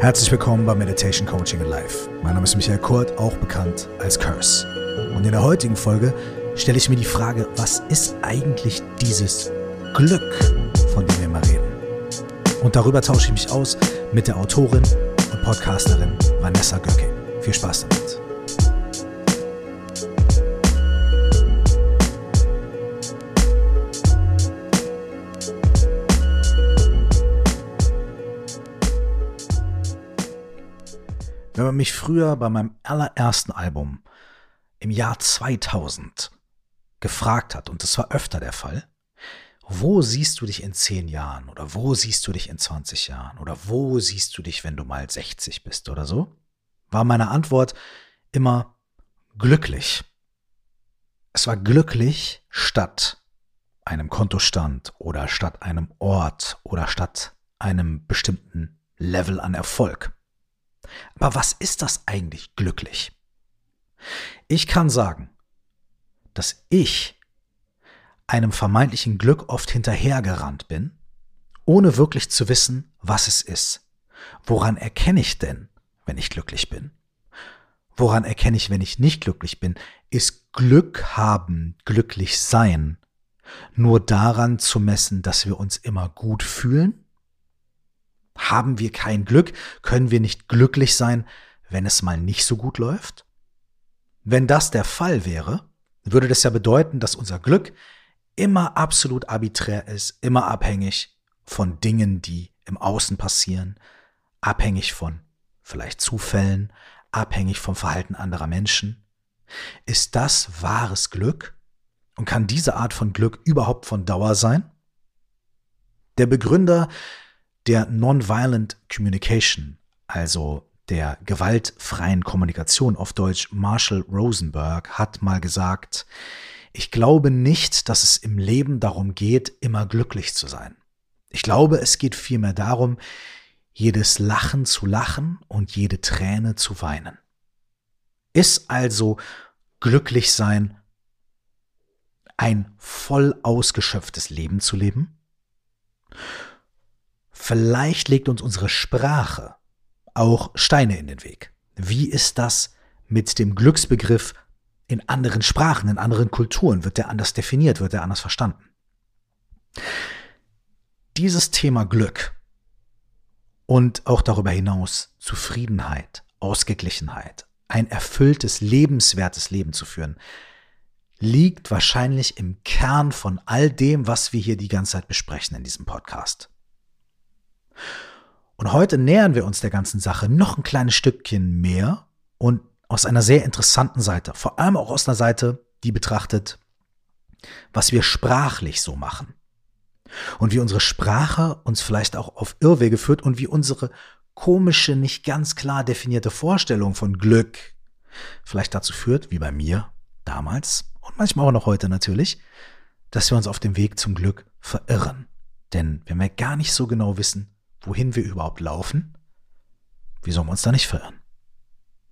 Herzlich willkommen bei Meditation Coaching in Life. Mein Name ist Michael Kurt, auch bekannt als Curse. Und in der heutigen Folge stelle ich mir die Frage, was ist eigentlich dieses Glück, von dem wir immer reden? Und darüber tausche ich mich aus mit der Autorin und Podcasterin Vanessa Göcking. Viel Spaß damit. Wenn man mich früher bei meinem allerersten Album im Jahr 2000 gefragt hat, und das war öfter der Fall, wo siehst du dich in 10 Jahren oder wo siehst du dich in 20 Jahren oder wo siehst du dich, wenn du mal 60 bist oder so, war meine Antwort immer glücklich. Es war glücklich statt einem Kontostand oder statt einem Ort oder statt einem bestimmten Level an Erfolg. Aber was ist das eigentlich glücklich? Ich kann sagen, dass ich einem vermeintlichen Glück oft hinterhergerannt bin, ohne wirklich zu wissen, was es ist. Woran erkenne ich denn, wenn ich glücklich bin? Woran erkenne ich, wenn ich nicht glücklich bin? Ist Glück haben, glücklich sein, nur daran zu messen, dass wir uns immer gut fühlen? Haben wir kein Glück? Können wir nicht glücklich sein, wenn es mal nicht so gut läuft? Wenn das der Fall wäre, würde das ja bedeuten, dass unser Glück immer absolut arbiträr ist, immer abhängig von Dingen, die im Außen passieren, abhängig von vielleicht Zufällen, abhängig vom Verhalten anderer Menschen. Ist das wahres Glück? Und kann diese Art von Glück überhaupt von Dauer sein? Der Begründer der Nonviolent Communication, also der gewaltfreien Kommunikation auf Deutsch Marshall Rosenberg, hat mal gesagt, ich glaube nicht, dass es im Leben darum geht, immer glücklich zu sein. Ich glaube, es geht vielmehr darum, jedes Lachen zu lachen und jede Träne zu weinen. Ist also glücklich sein ein voll ausgeschöpftes Leben zu leben? Vielleicht legt uns unsere Sprache auch Steine in den Weg. Wie ist das mit dem Glücksbegriff in anderen Sprachen, in anderen Kulturen? Wird der anders definiert? Wird der anders verstanden? Dieses Thema Glück und auch darüber hinaus Zufriedenheit, Ausgeglichenheit, ein erfülltes, lebenswertes Leben zu führen, liegt wahrscheinlich im Kern von all dem, was wir hier die ganze Zeit besprechen in diesem Podcast. Und heute nähern wir uns der ganzen Sache noch ein kleines Stückchen mehr und aus einer sehr interessanten Seite, vor allem auch aus einer Seite, die betrachtet, was wir sprachlich so machen. Und wie unsere Sprache uns vielleicht auch auf Irrwege führt und wie unsere komische, nicht ganz klar definierte Vorstellung von Glück vielleicht dazu führt, wie bei mir damals und manchmal auch noch heute natürlich, dass wir uns auf dem Weg zum Glück verirren. Denn wenn wir gar nicht so genau wissen, wohin wir überhaupt laufen, wie sollen wir uns da nicht verirren?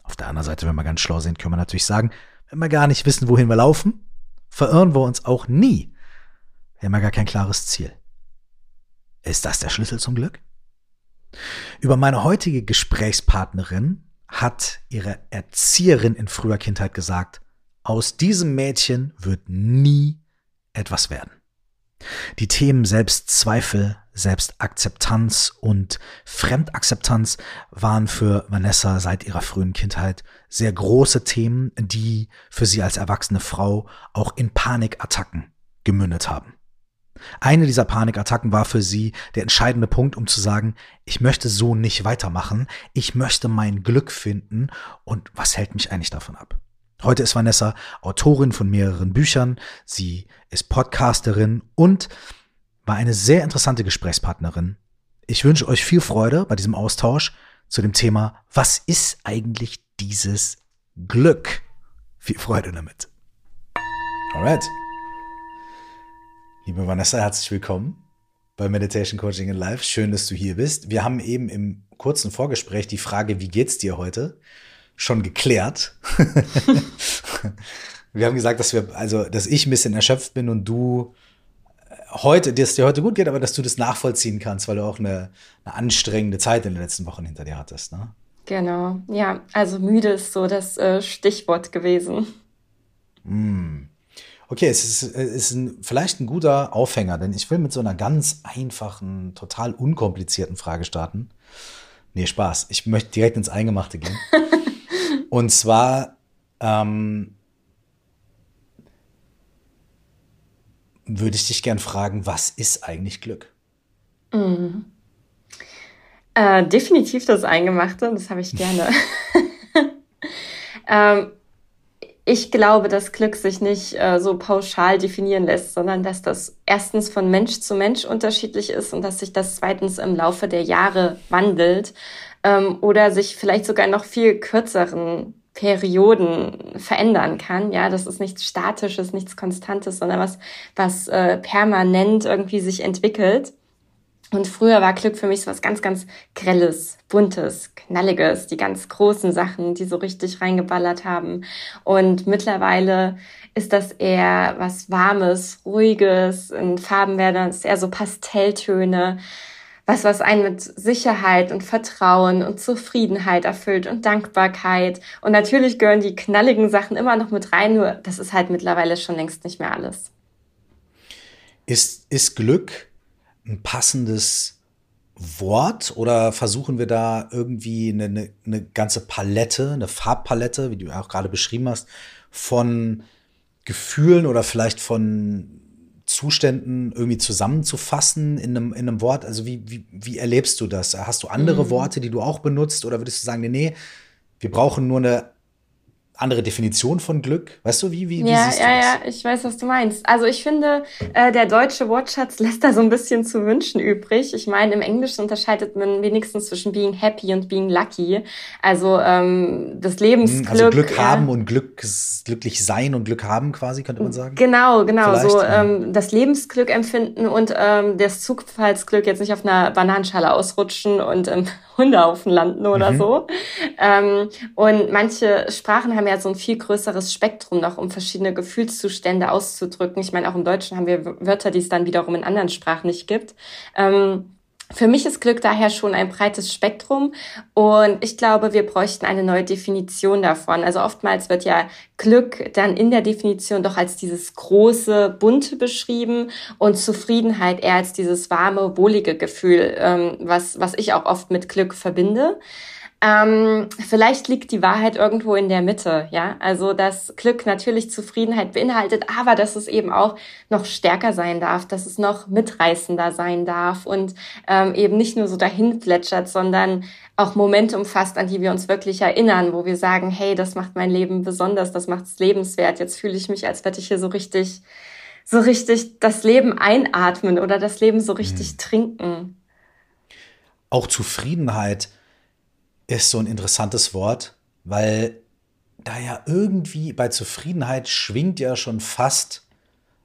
Auf der anderen Seite, wenn wir ganz schlau sind, können wir natürlich sagen, wenn wir gar nicht wissen, wohin wir laufen, verirren wir uns auch nie. Wir haben ja gar kein klares Ziel. Ist das der Schlüssel zum Glück? Über meine heutige Gesprächspartnerin hat ihre Erzieherin in früher Kindheit gesagt, aus diesem Mädchen wird nie etwas werden. Die Themen Selbstzweifel, Selbstakzeptanz und Fremdakzeptanz waren für Vanessa seit ihrer frühen Kindheit sehr große Themen, die für sie als erwachsene Frau auch in Panikattacken gemündet haben. Eine dieser Panikattacken war für sie der entscheidende Punkt, um zu sagen, ich möchte so nicht weitermachen, ich möchte mein Glück finden und was hält mich eigentlich davon ab? Heute ist Vanessa Autorin von mehreren Büchern, sie ist Podcasterin und war eine sehr interessante Gesprächspartnerin. Ich wünsche euch viel Freude bei diesem Austausch zu dem Thema, was ist eigentlich dieses Glück? Viel Freude damit. Alright. Liebe Vanessa, herzlich willkommen bei Meditation Coaching in Life. Schön, dass du hier bist. Wir haben eben im kurzen Vorgespräch die Frage, wie geht's dir heute? schon geklärt. wir haben gesagt, dass wir, also, dass ich ein bisschen erschöpft bin und du heute, dass dir heute gut geht, aber dass du das nachvollziehen kannst, weil du auch eine, eine anstrengende Zeit in den letzten Wochen hinter dir hattest. Ne? Genau, ja, also müde ist so das äh, Stichwort gewesen. Mm. Okay, es ist, es ist ein, vielleicht ein guter Aufhänger, denn ich will mit so einer ganz einfachen, total unkomplizierten Frage starten. Nee, Spaß. Ich möchte direkt ins Eingemachte gehen. Und zwar, ähm, würde ich dich gern fragen, was ist eigentlich Glück? Mhm. Äh, definitiv das Eingemachte, das habe ich gerne. ähm, ich glaube, dass Glück sich nicht äh, so pauschal definieren lässt, sondern dass das erstens von Mensch zu Mensch unterschiedlich ist und dass sich das zweitens im Laufe der Jahre wandelt ähm, oder sich vielleicht sogar noch viel kürzeren Perioden verändern kann. Ja, das ist nichts Statisches, nichts Konstantes, sondern was, was äh, permanent irgendwie sich entwickelt. Und früher war Glück für mich so was ganz, ganz Grelles, Buntes, Knalliges, die ganz großen Sachen, die so richtig reingeballert haben. Und mittlerweile ist das eher was Warmes, Ruhiges, in Farben werden es eher so Pastelltöne, was, was einen mit Sicherheit und Vertrauen und Zufriedenheit erfüllt und Dankbarkeit. Und natürlich gehören die knalligen Sachen immer noch mit rein, nur das ist halt mittlerweile schon längst nicht mehr alles. Ist, ist Glück ein passendes Wort oder versuchen wir da irgendwie eine, eine, eine ganze Palette, eine Farbpalette, wie du auch gerade beschrieben hast, von Gefühlen oder vielleicht von Zuständen irgendwie zusammenzufassen in einem, in einem Wort? Also wie, wie, wie erlebst du das? Hast du andere mhm. Worte, die du auch benutzt oder würdest du sagen, nee, nee, wir brauchen nur eine andere Definition von Glück? Weißt du, wie, wie, ja, wie siehst ja, du das? Ja, ja, ich weiß, was du meinst. Also ich finde, äh, der deutsche Wortschatz lässt da so ein bisschen zu wünschen übrig. Ich meine, im Englischen unterscheidet man wenigstens zwischen being happy und being lucky. Also ähm, das Lebensglück. Also Glück äh, haben und Glück, glücklich sein und Glück haben quasi, könnte man sagen. Genau, genau. Vielleicht, so ja. ähm, das Lebensglück empfinden und ähm, das Zufallsglück jetzt nicht auf einer Bananenschale ausrutschen und im Hundehaufen landen oder mhm. so. Ähm, und manche Sprachen haben ja so ein viel größeres Spektrum noch, um verschiedene Gefühlszustände auszudrücken. Ich meine, auch im Deutschen haben wir Wörter, die es dann wiederum in anderen Sprachen nicht gibt. Ähm, für mich ist Glück daher schon ein breites Spektrum und ich glaube, wir bräuchten eine neue Definition davon. Also oftmals wird ja Glück dann in der Definition doch als dieses große, bunte beschrieben und Zufriedenheit eher als dieses warme, wohlige Gefühl, ähm, was, was ich auch oft mit Glück verbinde. Ähm, vielleicht liegt die Wahrheit irgendwo in der Mitte, ja. Also dass Glück natürlich Zufriedenheit beinhaltet, aber dass es eben auch noch stärker sein darf, dass es noch mitreißender sein darf und ähm, eben nicht nur so dahin plätschert, sondern auch Momente umfasst, an die wir uns wirklich erinnern, wo wir sagen, hey, das macht mein Leben besonders, das macht es lebenswert. Jetzt fühle ich mich, als würde ich hier so richtig, so richtig das Leben einatmen oder das Leben so richtig mhm. trinken. Auch Zufriedenheit ist so ein interessantes Wort, weil da ja irgendwie bei Zufriedenheit schwingt ja schon fast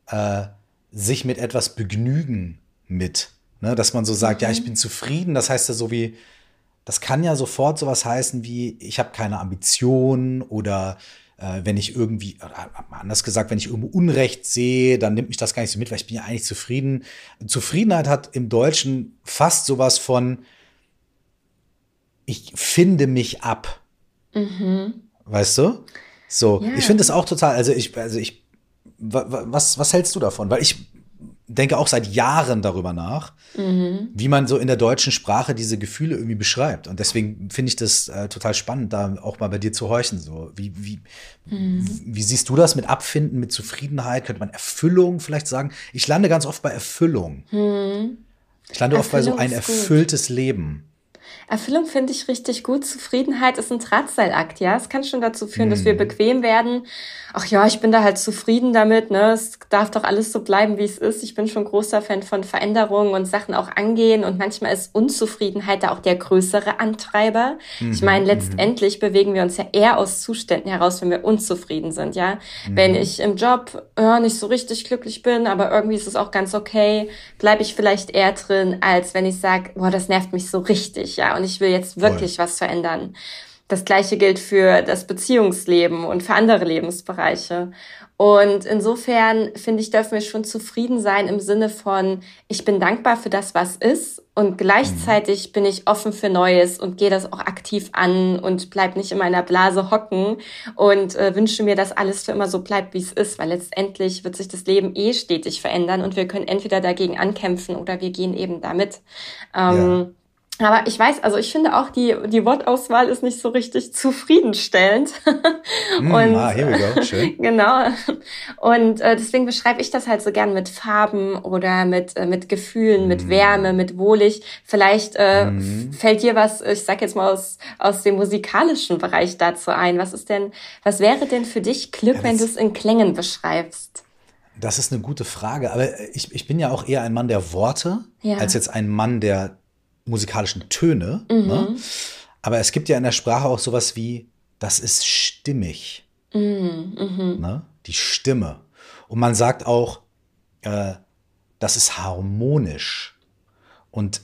äh, sich mit etwas begnügen mit. Ne? Dass man so sagt, mhm. ja, ich mhm. bin zufrieden. Das heißt ja so wie, das kann ja sofort sowas heißen wie, ich habe keine Ambition oder äh, wenn ich irgendwie, anders gesagt, wenn ich irgendwo Unrecht sehe, dann nimmt mich das gar nicht so mit, weil ich bin ja eigentlich zufrieden. Zufriedenheit hat im Deutschen fast sowas von, ich finde mich ab. Mhm. Weißt du? So, ja. ich finde es auch total, also ich, also ich, was, was hältst du davon? Weil ich denke auch seit Jahren darüber nach, mhm. wie man so in der deutschen Sprache diese Gefühle irgendwie beschreibt. Und deswegen finde ich das äh, total spannend, da auch mal bei dir zu horchen. So, wie, wie, mhm. wie siehst du das mit Abfinden, mit Zufriedenheit? Könnte man Erfüllung vielleicht sagen? Ich lande ganz oft bei Erfüllung. Mhm. Ich lande Erfüllung oft bei so ein erfülltes Leben. Erfüllung finde ich richtig gut. Zufriedenheit ist ein Drahtseilakt, ja. Es kann schon dazu führen, mhm. dass wir mhm. bequem werden. Ach ja, ich bin da halt zufrieden damit, ne? Es darf doch alles so bleiben, wie es ist. Ich bin schon großer Fan von Veränderungen und Sachen auch angehen. Und manchmal ist Unzufriedenheit da auch der größere Antreiber. Mhm. Ich meine, mhm. letztendlich bewegen wir uns ja eher aus Zuständen heraus, wenn wir unzufrieden sind, ja. Mhm. Wenn ich im Job ja, nicht so richtig glücklich bin, aber irgendwie ist es auch ganz okay, bleibe ich vielleicht eher drin, als wenn ich sage, boah, das nervt mich so richtig, ja und ich will jetzt wirklich Voll. was verändern. Das gleiche gilt für das Beziehungsleben und für andere Lebensbereiche. Und insofern finde ich, dürfen wir schon zufrieden sein im Sinne von, ich bin dankbar für das, was ist und gleichzeitig bin ich offen für Neues und gehe das auch aktiv an und bleib nicht in meiner Blase hocken und äh, wünsche mir, dass alles für immer so bleibt, wie es ist, weil letztendlich wird sich das Leben eh stetig verändern und wir können entweder dagegen ankämpfen oder wir gehen eben damit. Ähm, ja. Aber ich weiß, also ich finde auch die, die Wortauswahl ist nicht so richtig zufriedenstellend. Mm, und, ah, here we go. Schön. Genau. Und äh, deswegen beschreibe ich das halt so gern mit Farben oder mit, äh, mit Gefühlen, mm. mit Wärme, mit wohlig. Vielleicht äh, mm. fällt dir was, ich sag jetzt mal aus, aus dem musikalischen Bereich dazu ein. Was ist denn, was wäre denn für dich Glück, ja, wenn du es in Klängen beschreibst? Das ist eine gute Frage, aber ich, ich bin ja auch eher ein Mann der Worte, ja. als jetzt ein Mann der musikalischen Töne. Mhm. Ne? Aber es gibt ja in der Sprache auch sowas wie, das ist stimmig. Mhm. mhm. Ne? Die Stimme. Und man sagt auch, äh, das ist harmonisch. Und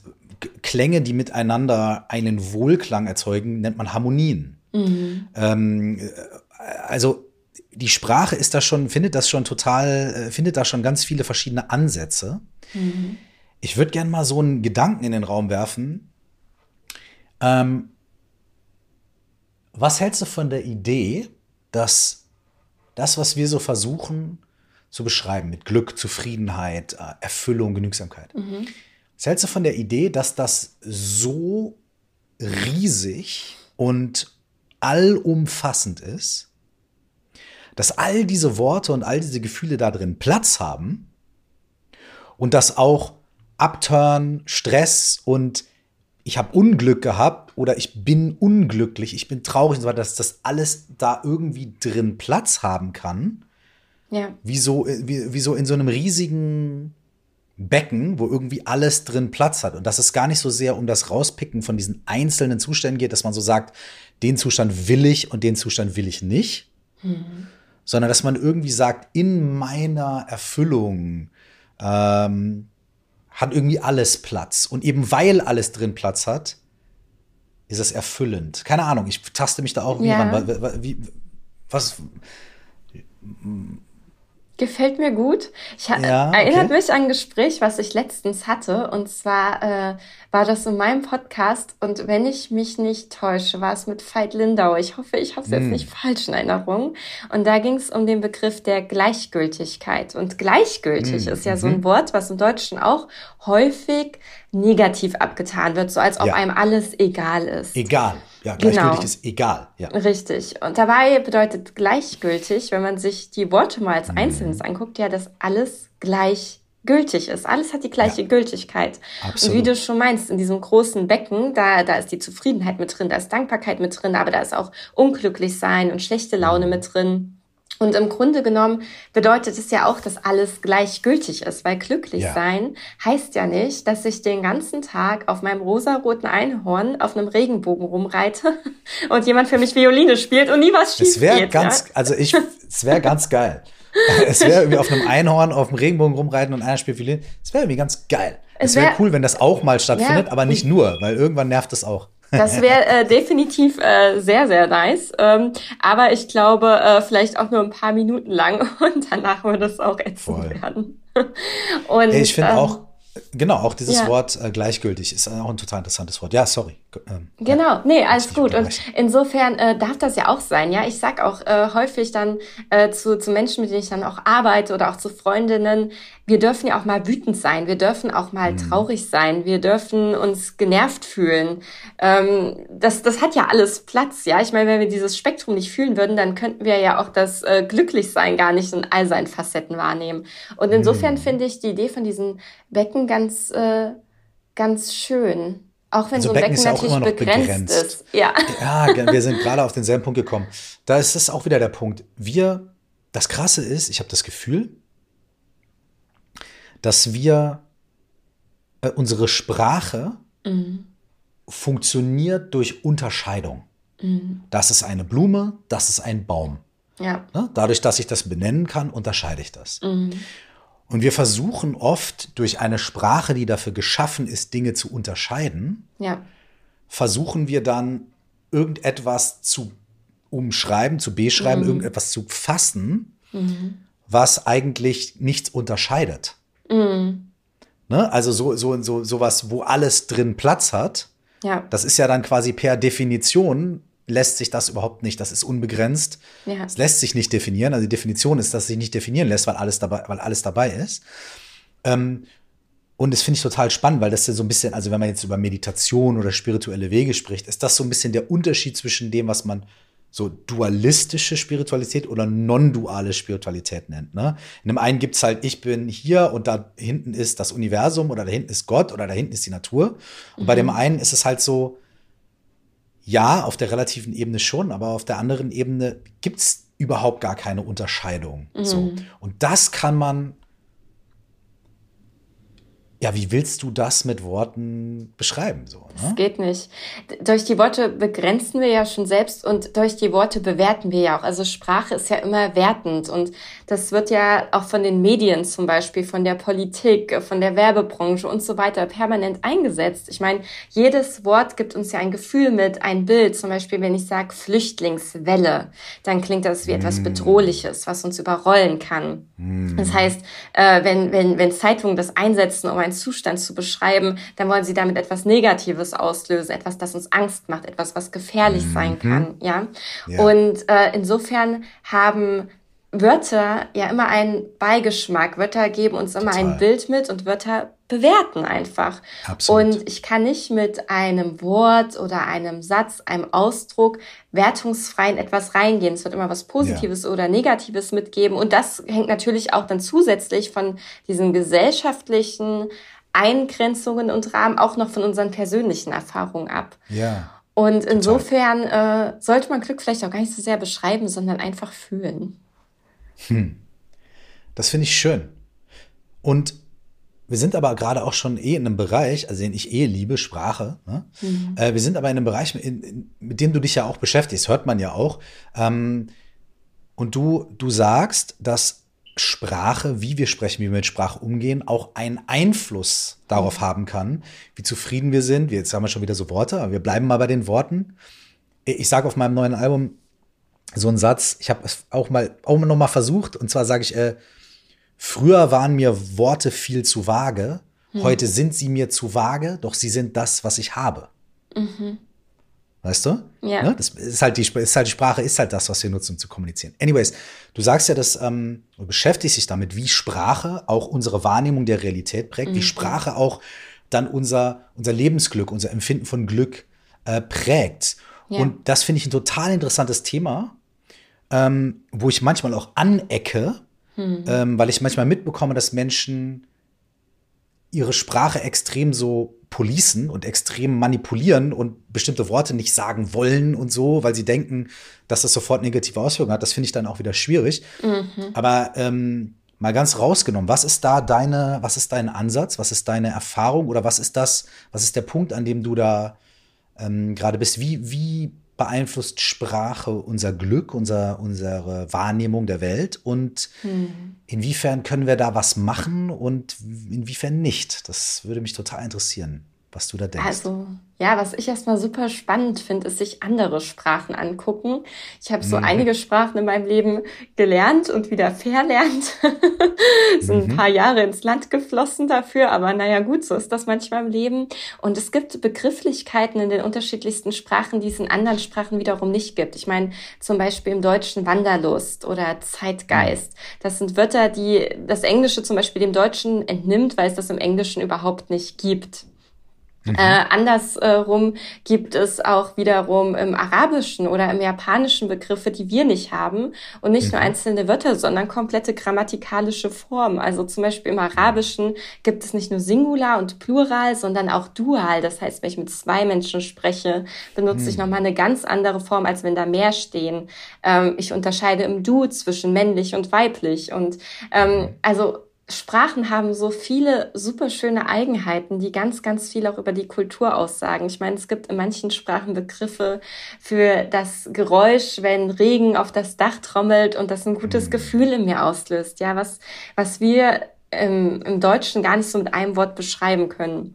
Klänge, die miteinander einen Wohlklang erzeugen, nennt man Harmonien. Mhm. Ähm, äh, also die Sprache ist da schon, findet das schon total, äh, findet da schon ganz viele verschiedene Ansätze. Mhm. Ich würde gerne mal so einen Gedanken in den Raum werfen. Ähm, was hältst du von der Idee, dass das, was wir so versuchen zu beschreiben mit Glück, Zufriedenheit, äh, Erfüllung, Genügsamkeit, mhm. was hältst du von der Idee, dass das so riesig und allumfassend ist, dass all diese Worte und all diese Gefühle da drin Platz haben und dass auch Upturn, Stress und ich habe Unglück gehabt oder ich bin unglücklich, ich bin traurig und so weiter, dass das alles da irgendwie drin Platz haben kann. Ja. Wie so, wie, wie so in so einem riesigen Becken, wo irgendwie alles drin Platz hat. Und dass es gar nicht so sehr um das Rauspicken von diesen einzelnen Zuständen geht, dass man so sagt, den Zustand will ich und den Zustand will ich nicht. Mhm. Sondern dass man irgendwie sagt, in meiner Erfüllung, ähm, hat irgendwie alles Platz. Und eben weil alles drin Platz hat, ist es erfüllend. Keine Ahnung, ich taste mich da auch nie ja. ran. Wie, was, Gefällt mir gut. Ich ja, erinnert okay. mich an ein Gespräch, was ich letztens hatte. Und zwar äh, war das in meinem Podcast. Und wenn ich mich nicht täusche, war es mit Veit Lindau. Ich hoffe, ich habe es hm. jetzt nicht falsch in Erinnerung. Und da ging es um den Begriff der Gleichgültigkeit. Und gleichgültig hm. ist ja so ein mhm. Wort, was im Deutschen auch häufig negativ abgetan wird, so als ob ja. einem alles egal ist. Egal. Ja, gleichgültig genau. ist egal. Ja. Richtig. Und dabei bedeutet gleichgültig, wenn man sich die Worte mal als mhm. Einzelnes anguckt, ja, dass alles gleichgültig ist. Alles hat die gleiche ja. Gültigkeit. Absolut. Und wie du schon meinst, in diesem großen Becken, da, da ist die Zufriedenheit mit drin, da ist Dankbarkeit mit drin, aber da ist auch unglücklich sein und schlechte Laune mhm. mit drin. Und im Grunde genommen bedeutet es ja auch, dass alles gleichgültig ist, weil glücklich ja. sein heißt ja nicht, dass ich den ganzen Tag auf meinem rosaroten Einhorn auf einem Regenbogen rumreite und jemand für mich Violine spielt und nie was schief es wär geht. Ganz, ja? Also ich, es wäre ganz geil. es wäre irgendwie auf einem Einhorn auf dem Regenbogen rumreiten und einer spielt Violine. Es wäre irgendwie ganz geil. Es wäre wär cool, wenn das auch mal stattfindet, ja. aber nicht nur, weil irgendwann nervt es auch. Das wäre äh, definitiv äh, sehr, sehr nice. Ähm, aber ich glaube, äh, vielleicht auch nur ein paar Minuten lang und danach würde es auch ätzend Voll. werden. und, ich finde ähm, auch, Genau, auch dieses ja. Wort äh, gleichgültig ist auch ein total interessantes Wort. Ja, sorry. Ähm, genau, nee, alles gut. Und insofern äh, darf das ja auch sein. Ja, ich sag auch äh, häufig dann äh, zu, zu Menschen, mit denen ich dann auch arbeite oder auch zu Freundinnen, wir dürfen ja auch mal wütend sein, wir dürfen auch mal mhm. traurig sein, wir dürfen uns genervt fühlen. Ähm, das, das hat ja alles Platz, ja. Ich meine, wenn wir dieses Spektrum nicht fühlen würden, dann könnten wir ja auch das äh, Glücklichsein gar nicht in all seinen Facetten wahrnehmen. Und insofern mhm. finde ich die Idee von diesen Becken ganz, äh, ganz schön. Auch wenn also so ein Becken, Becken natürlich begrenzt, begrenzt, ist. Ja. ja, wir sind gerade auf denselben Punkt gekommen. Da ist es auch wieder der Punkt. Wir, das Krasse ist, ich habe das Gefühl, dass wir äh, unsere Sprache mhm. funktioniert durch Unterscheidung. Mhm. Das ist eine Blume, das ist ein Baum. Ja. Ne? Dadurch, dass ich das benennen kann, unterscheide ich das. Mhm. Und wir versuchen oft durch eine Sprache, die dafür geschaffen ist, Dinge zu unterscheiden, ja. versuchen wir dann irgendetwas zu umschreiben, zu beschreiben, mhm. irgendetwas zu fassen, mhm. was eigentlich nichts unterscheidet. Mhm. Ne? Also so, so, so, sowas, wo alles drin Platz hat. Ja. Das ist ja dann quasi per Definition lässt sich das überhaupt nicht. Das ist unbegrenzt. Ja. Es lässt sich nicht definieren. Also die Definition ist, dass es sich nicht definieren lässt, weil alles dabei, weil alles dabei ist. Ähm, und das finde ich total spannend, weil das ja so ein bisschen, also wenn man jetzt über Meditation oder spirituelle Wege spricht, ist das so ein bisschen der Unterschied zwischen dem, was man so dualistische Spiritualität oder non-duale Spiritualität nennt. Ne? In dem einen gibt es halt, ich bin hier und da hinten ist das Universum oder da hinten ist Gott oder da hinten ist die Natur. Und mhm. bei dem mhm. einen ist es halt so, ja, auf der relativen Ebene schon, aber auf der anderen Ebene gibt es überhaupt gar keine Unterscheidung. Mhm. So. Und das kann man ja, wie willst du das mit Worten beschreiben? So, ne? Das geht nicht. Durch die Worte begrenzen wir ja schon selbst und durch die Worte bewerten wir ja auch. Also Sprache ist ja immer wertend und das wird ja auch von den Medien zum Beispiel, von der Politik, von der Werbebranche und so weiter permanent eingesetzt. Ich meine, jedes Wort gibt uns ja ein Gefühl mit, ein Bild. Zum Beispiel, wenn ich sage Flüchtlingswelle, dann klingt das wie etwas mm. Bedrohliches, was uns überrollen kann. Mm. Das heißt, äh, wenn, wenn, wenn Zeitungen das einsetzen, um einen Zustand zu beschreiben, dann wollen sie damit etwas Negatives auslösen, etwas, das uns Angst macht, etwas, was gefährlich mhm. sein kann, ja. ja. Und äh, insofern haben Wörter ja immer einen Beigeschmack. Wörter geben uns immer Total. ein Bild mit und Wörter bewerten einfach. Absolut. Und ich kann nicht mit einem Wort oder einem Satz, einem Ausdruck wertungsfrei in etwas reingehen. Es wird immer was Positives ja. oder Negatives mitgeben. Und das hängt natürlich auch dann zusätzlich von diesen gesellschaftlichen Eingrenzungen und Rahmen auch noch von unseren persönlichen Erfahrungen ab. Ja. Und insofern äh, sollte man Glück vielleicht auch gar nicht so sehr beschreiben, sondern einfach fühlen. Hm. Das finde ich schön. Und wir sind aber gerade auch schon eh in einem Bereich, also den ich eh liebe, Sprache. Ne? Mhm. Äh, wir sind aber in einem Bereich, in, in, mit dem du dich ja auch beschäftigst, hört man ja auch. Ähm, und du, du sagst, dass Sprache, wie wir sprechen, wie wir mit Sprache umgehen, auch einen Einfluss darauf mhm. haben kann, wie zufrieden wir sind. Jetzt haben wir schon wieder so Worte, aber wir bleiben mal bei den Worten. Ich sage auf meinem neuen Album so einen Satz, ich habe es auch mal, auch noch mal versucht, und zwar sage ich, äh, Früher waren mir Worte viel zu vage, hm. heute sind sie mir zu vage, doch sie sind das, was ich habe. Mhm. Weißt du? Ja. Ne? Das ist halt, die, ist halt die Sprache, ist halt das, was wir nutzen, um zu kommunizieren. Anyways, du sagst ja, dass ähm, du beschäftigst dich damit, wie Sprache auch unsere Wahrnehmung der Realität prägt, mhm. wie Sprache auch dann unser, unser Lebensglück, unser Empfinden von Glück äh, prägt. Ja. Und das finde ich ein total interessantes Thema, ähm, wo ich manchmal auch anecke, hm. Ähm, weil ich manchmal mitbekomme, dass Menschen ihre Sprache extrem so policen und extrem manipulieren und bestimmte Worte nicht sagen wollen und so, weil sie denken, dass das sofort negative Auswirkungen hat. Das finde ich dann auch wieder schwierig. Mhm. Aber ähm, mal ganz rausgenommen, was ist da deine, was ist dein Ansatz, was ist deine Erfahrung oder was ist das, was ist der Punkt, an dem du da ähm, gerade bist? Wie, wie beeinflusst Sprache unser Glück, unser, unsere Wahrnehmung der Welt und hm. inwiefern können wir da was machen und inwiefern nicht? Das würde mich total interessieren, was du da denkst. Also ja, was ich erstmal super spannend finde, ist sich andere Sprachen angucken. Ich habe so mhm. einige Sprachen in meinem Leben gelernt und wieder verlernt. sind mhm. ein paar Jahre ins Land geflossen dafür, aber naja gut, so ist das manchmal im Leben. Und es gibt Begrifflichkeiten in den unterschiedlichsten Sprachen, die es in anderen Sprachen wiederum nicht gibt. Ich meine zum Beispiel im Deutschen Wanderlust oder Zeitgeist. Das sind Wörter, die das Englische zum Beispiel dem Deutschen entnimmt, weil es das im Englischen überhaupt nicht gibt. Mhm. Äh, andersrum gibt es auch wiederum im Arabischen oder im Japanischen Begriffe, die wir nicht haben und nicht mhm. nur einzelne Wörter, sondern komplette grammatikalische Formen. Also zum Beispiel im Arabischen gibt es nicht nur Singular und Plural, sondern auch Dual. Das heißt, wenn ich mit zwei Menschen spreche, benutze mhm. ich nochmal eine ganz andere Form, als wenn da mehr stehen. Ähm, ich unterscheide im Du zwischen männlich und weiblich und ähm, mhm. also Sprachen haben so viele super schöne Eigenheiten, die ganz, ganz viel auch über die Kultur aussagen. Ich meine, es gibt in manchen Sprachen Begriffe für das Geräusch, wenn Regen auf das Dach trommelt und das ein gutes mhm. Gefühl in mir auslöst. Ja, was, was wir im, im Deutschen gar nicht so mit einem Wort beschreiben können.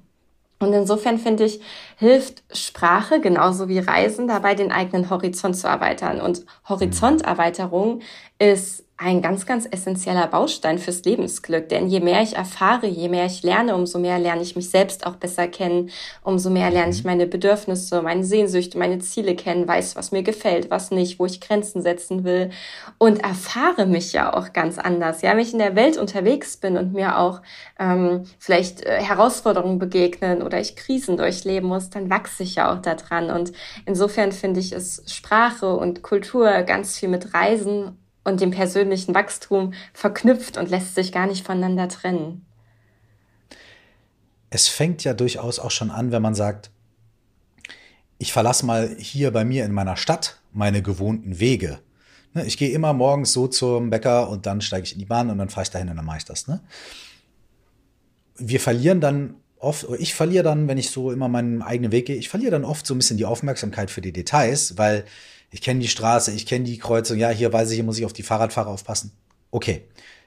Und insofern finde ich, hilft Sprache genauso wie Reisen dabei, den eigenen Horizont zu erweitern. Und Horizonterweiterung ist ein ganz, ganz essentieller Baustein fürs Lebensglück. Denn je mehr ich erfahre, je mehr ich lerne, umso mehr lerne ich mich selbst auch besser kennen, umso mehr lerne ich mhm. meine Bedürfnisse, meine Sehnsüchte, meine Ziele kennen, weiß, was mir gefällt, was nicht, wo ich Grenzen setzen will und erfahre mich ja auch ganz anders. Ja, wenn ich in der Welt unterwegs bin und mir auch ähm, vielleicht äh, Herausforderungen begegnen oder ich Krisen durchleben muss, dann wachse ich ja auch daran. Und insofern finde ich es Sprache und Kultur ganz viel mit Reisen und dem persönlichen Wachstum verknüpft und lässt sich gar nicht voneinander trennen. Es fängt ja durchaus auch schon an, wenn man sagt, ich verlasse mal hier bei mir in meiner Stadt meine gewohnten Wege. Ne, ich gehe immer morgens so zum Bäcker und dann steige ich in die Bahn und dann fahre ich dahin und dann mache ich das. Ne? Wir verlieren dann oft, oder ich verliere dann, wenn ich so immer meinen eigenen Weg gehe, ich verliere dann oft so ein bisschen die Aufmerksamkeit für die Details, weil ich kenne die Straße, ich kenne die Kreuzung, ja, hier weiß ich, hier muss ich auf die Fahrradfahrer aufpassen. Okay.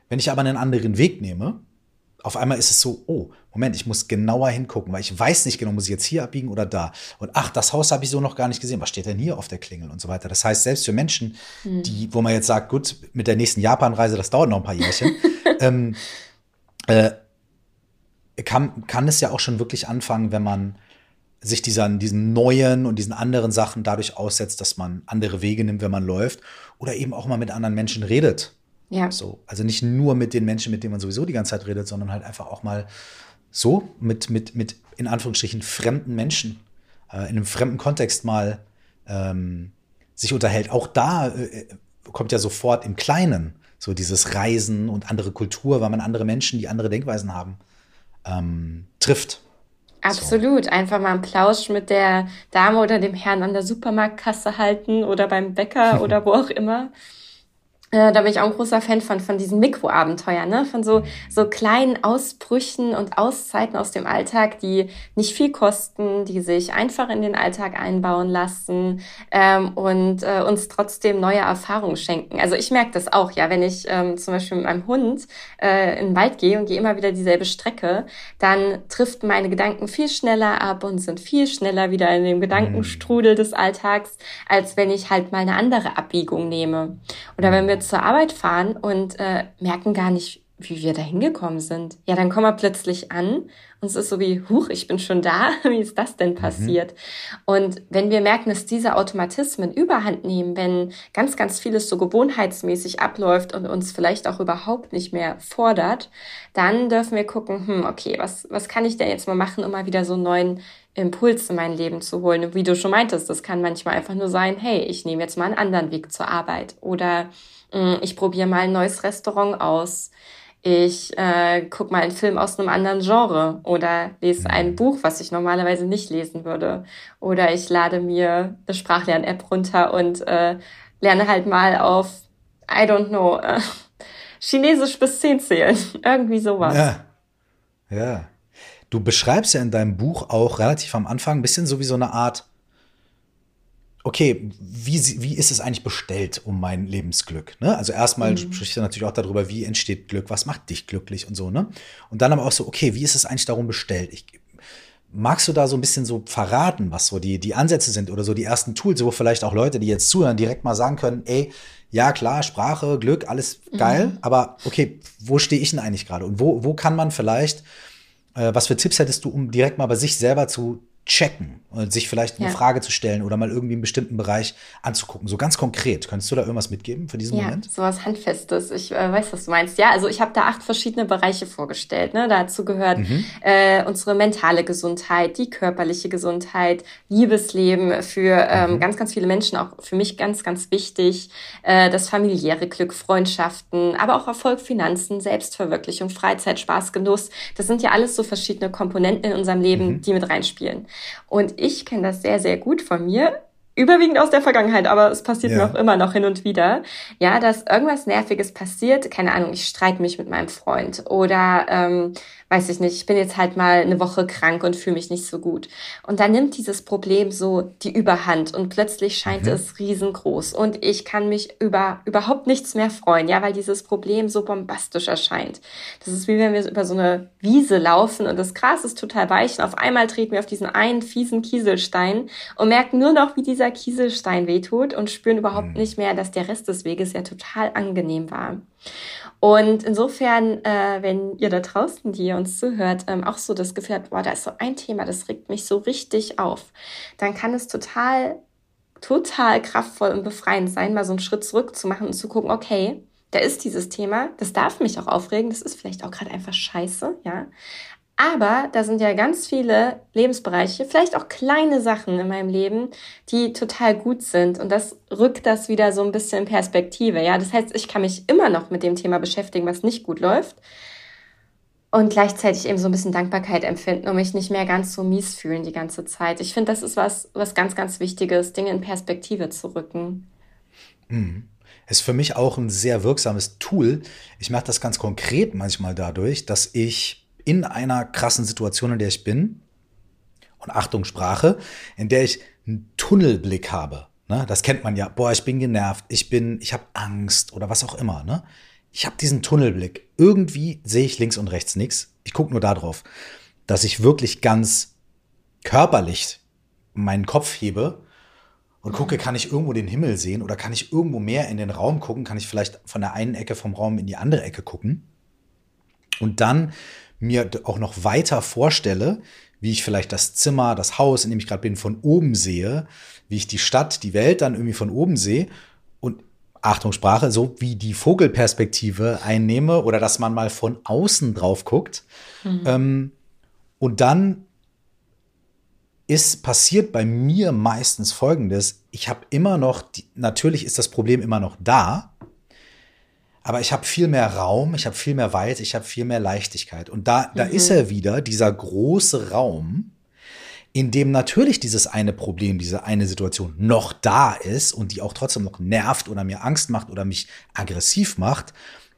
Wenn ich aber einen anderen Weg nehme, auf einmal ist es so, oh, Moment, ich muss genauer hingucken, weil ich weiß nicht genau, muss ich jetzt hier abbiegen oder da. Und ach, das Haus habe ich so noch gar nicht gesehen. Was steht denn hier auf der Klingel und so weiter? Das heißt, selbst für Menschen, hm. die, wo man jetzt sagt, gut, mit der nächsten Japan-Reise, das dauert noch ein paar Jährchen, ähm, äh, kann, kann es ja auch schon wirklich anfangen, wenn man sich dieser, diesen neuen und diesen anderen Sachen dadurch aussetzt, dass man andere Wege nimmt, wenn man läuft oder eben auch mal mit anderen Menschen redet. Ja. So, also nicht nur mit den Menschen, mit denen man sowieso die ganze Zeit redet, sondern halt einfach auch mal so mit, mit, mit in Anführungsstrichen fremden Menschen äh, in einem fremden Kontext mal ähm, sich unterhält. Auch da äh, kommt ja sofort im Kleinen so dieses Reisen und andere Kultur, weil man andere Menschen, die andere Denkweisen haben, ähm, trifft. Absolut. So. Einfach mal einen Plausch mit der Dame oder dem Herrn an der Supermarktkasse halten oder beim Bäcker oder wo auch immer. Äh, da bin ich auch ein großer Fan von, von diesen Mikroabenteuern, ne? von so, so kleinen Ausbrüchen und Auszeiten aus dem Alltag, die nicht viel kosten, die sich einfach in den Alltag einbauen lassen ähm, und äh, uns trotzdem neue Erfahrungen schenken. Also ich merke das auch, ja, wenn ich ähm, zum Beispiel mit meinem Hund äh, in den Wald gehe und gehe immer wieder dieselbe Strecke, dann trifft meine Gedanken viel schneller ab und sind viel schneller wieder in dem Gedankenstrudel des Alltags, als wenn ich halt mal eine andere Abbiegung nehme. Oder wenn wir zur Arbeit fahren und äh, merken gar nicht, wie wir da hingekommen sind. Ja, dann kommen wir plötzlich an und es ist so wie, huch, ich bin schon da. Wie ist das denn mhm. passiert? Mhm. Und wenn wir merken, dass diese Automatismen überhand nehmen, wenn ganz, ganz vieles so gewohnheitsmäßig abläuft und uns vielleicht auch überhaupt nicht mehr fordert, dann dürfen wir gucken, hm, okay, was, was kann ich denn jetzt mal machen, um mal wieder so einen neuen Impuls in mein Leben zu holen. Und wie du schon meintest, das kann manchmal einfach nur sein, hey, ich nehme jetzt mal einen anderen Weg zur Arbeit oder ich probiere mal ein neues Restaurant aus. Ich äh, gucke mal einen Film aus einem anderen Genre oder lese ein mhm. Buch, was ich normalerweise nicht lesen würde. Oder ich lade mir eine Sprachlern-App runter und äh, lerne halt mal auf, I don't know, äh, Chinesisch bis zehn zählen. Irgendwie sowas. Ja. Ja. Du beschreibst ja in deinem Buch auch relativ am Anfang ein bisschen so wie so eine Art okay, wie, wie ist es eigentlich bestellt um mein Lebensglück? Ne? Also erstmal mhm. spricht er natürlich auch darüber, wie entsteht Glück, was macht dich glücklich und so, ne? Und dann aber auch so, okay, wie ist es eigentlich darum bestellt? Ich, magst du da so ein bisschen so verraten, was so die, die Ansätze sind oder so die ersten Tools, wo vielleicht auch Leute, die jetzt zuhören, direkt mal sagen können, ey, ja klar, Sprache, Glück, alles geil, mhm. aber okay, wo stehe ich denn eigentlich gerade? Und wo, wo kann man vielleicht, äh, was für Tipps hättest du, um direkt mal bei sich selber zu checken und sich vielleicht eine ja. Frage zu stellen oder mal irgendwie einen bestimmten Bereich anzugucken. So ganz konkret. Könntest du da irgendwas mitgeben für diesen ja, Moment? So was Handfestes. Ich äh, weiß, was du meinst. Ja, also ich habe da acht verschiedene Bereiche vorgestellt. Ne? Dazu gehört mhm. äh, unsere mentale Gesundheit, die körperliche Gesundheit, Liebesleben für ähm, mhm. ganz, ganz viele Menschen, auch für mich ganz, ganz wichtig. Äh, das familiäre Glück, Freundschaften, aber auch Erfolg, Finanzen, Selbstverwirklichung, Freizeit, Spaß, Genuss. Das sind ja alles so verschiedene Komponenten in unserem Leben, mhm. die mit reinspielen. Und ich kenne das sehr, sehr gut von mir. Überwiegend aus der Vergangenheit, aber es passiert ja. mir auch immer noch hin und wieder, ja, dass irgendwas Nerviges passiert, keine Ahnung, ich streite mich mit meinem Freund. Oder ähm, weiß ich nicht, ich bin jetzt halt mal eine Woche krank und fühle mich nicht so gut. Und dann nimmt dieses Problem so die Überhand und plötzlich scheint mhm. es riesengroß und ich kann mich über überhaupt nichts mehr freuen, ja, weil dieses Problem so bombastisch erscheint. Das ist wie wenn wir über so eine Wiese laufen und das Gras ist total weich und auf einmal treten wir auf diesen einen fiesen Kieselstein und merken nur noch, wie dieser Kieselstein wehtut und spüren überhaupt mhm. nicht mehr, dass der Rest des Weges ja total angenehm war. Und insofern, äh, wenn ihr da draußen, die ihr uns zuhört, ähm, auch so das Gefühl habt, boah, da ist so ein Thema, das regt mich so richtig auf, dann kann es total, total kraftvoll und befreiend sein, mal so einen Schritt zurück zu machen und zu gucken, okay, da ist dieses Thema, das darf mich auch aufregen, das ist vielleicht auch gerade einfach scheiße, ja. Aber da sind ja ganz viele Lebensbereiche, vielleicht auch kleine Sachen in meinem Leben, die total gut sind. Und das rückt das wieder so ein bisschen in Perspektive. Ja, das heißt, ich kann mich immer noch mit dem Thema beschäftigen, was nicht gut läuft. Und gleichzeitig eben so ein bisschen Dankbarkeit empfinden und mich nicht mehr ganz so mies fühlen die ganze Zeit. Ich finde, das ist was, was ganz, ganz Wichtiges, Dinge in Perspektive zu rücken. Mhm. Ist für mich auch ein sehr wirksames Tool. Ich mache das ganz konkret manchmal dadurch, dass ich in einer krassen Situation, in der ich bin, und Achtung Sprache, in der ich einen Tunnelblick habe. Ne? Das kennt man ja. Boah, ich bin genervt, ich bin, ich habe Angst oder was auch immer. Ne? Ich habe diesen Tunnelblick. Irgendwie sehe ich links und rechts nichts. Ich gucke nur darauf, dass ich wirklich ganz körperlich meinen Kopf hebe und gucke, kann ich irgendwo den Himmel sehen oder kann ich irgendwo mehr in den Raum gucken? Kann ich vielleicht von der einen Ecke vom Raum in die andere Ecke gucken? Und dann mir auch noch weiter vorstelle, wie ich vielleicht das Zimmer, das Haus, in dem ich gerade bin, von oben sehe, wie ich die Stadt, die Welt dann irgendwie von oben sehe und Achtung Sprache, so wie die Vogelperspektive einnehme oder dass man mal von außen drauf guckt. Mhm. Ähm, und dann ist passiert bei mir meistens Folgendes: Ich habe immer noch, die, natürlich ist das Problem immer noch da, aber ich habe viel mehr Raum, ich habe viel mehr Weite, ich habe viel mehr Leichtigkeit. Und da, da mhm. ist er wieder, dieser große Raum, in dem natürlich dieses eine Problem, diese eine Situation noch da ist und die auch trotzdem noch nervt oder mir Angst macht oder mich aggressiv macht.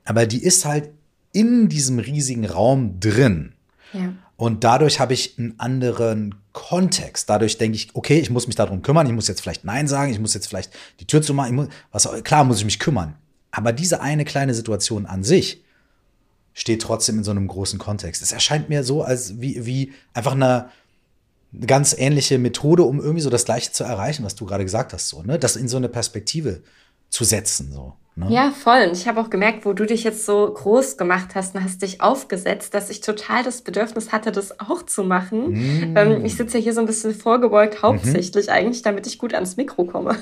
Aber die ist halt in diesem riesigen Raum drin. Ja. Und dadurch habe ich einen anderen Kontext. Dadurch denke ich, okay, ich muss mich darum kümmern. Ich muss jetzt vielleicht Nein sagen. Ich muss jetzt vielleicht die Tür zumachen. Muss, was, klar muss ich mich kümmern. Aber diese eine kleine Situation an sich steht trotzdem in so einem großen Kontext. Es erscheint mir so, als wie, wie einfach eine, ganz ähnliche Methode, um irgendwie so das Gleiche zu erreichen, was du gerade gesagt hast, so, ne? Das in so eine Perspektive zu setzen, so. Ne? Ja, voll. Und ich habe auch gemerkt, wo du dich jetzt so groß gemacht hast und hast dich aufgesetzt, dass ich total das Bedürfnis hatte, das auch zu machen. Mm. Ähm, ich sitze ja hier so ein bisschen vorgebeugt, mhm. hauptsächlich mhm. eigentlich, damit ich gut ans Mikro komme.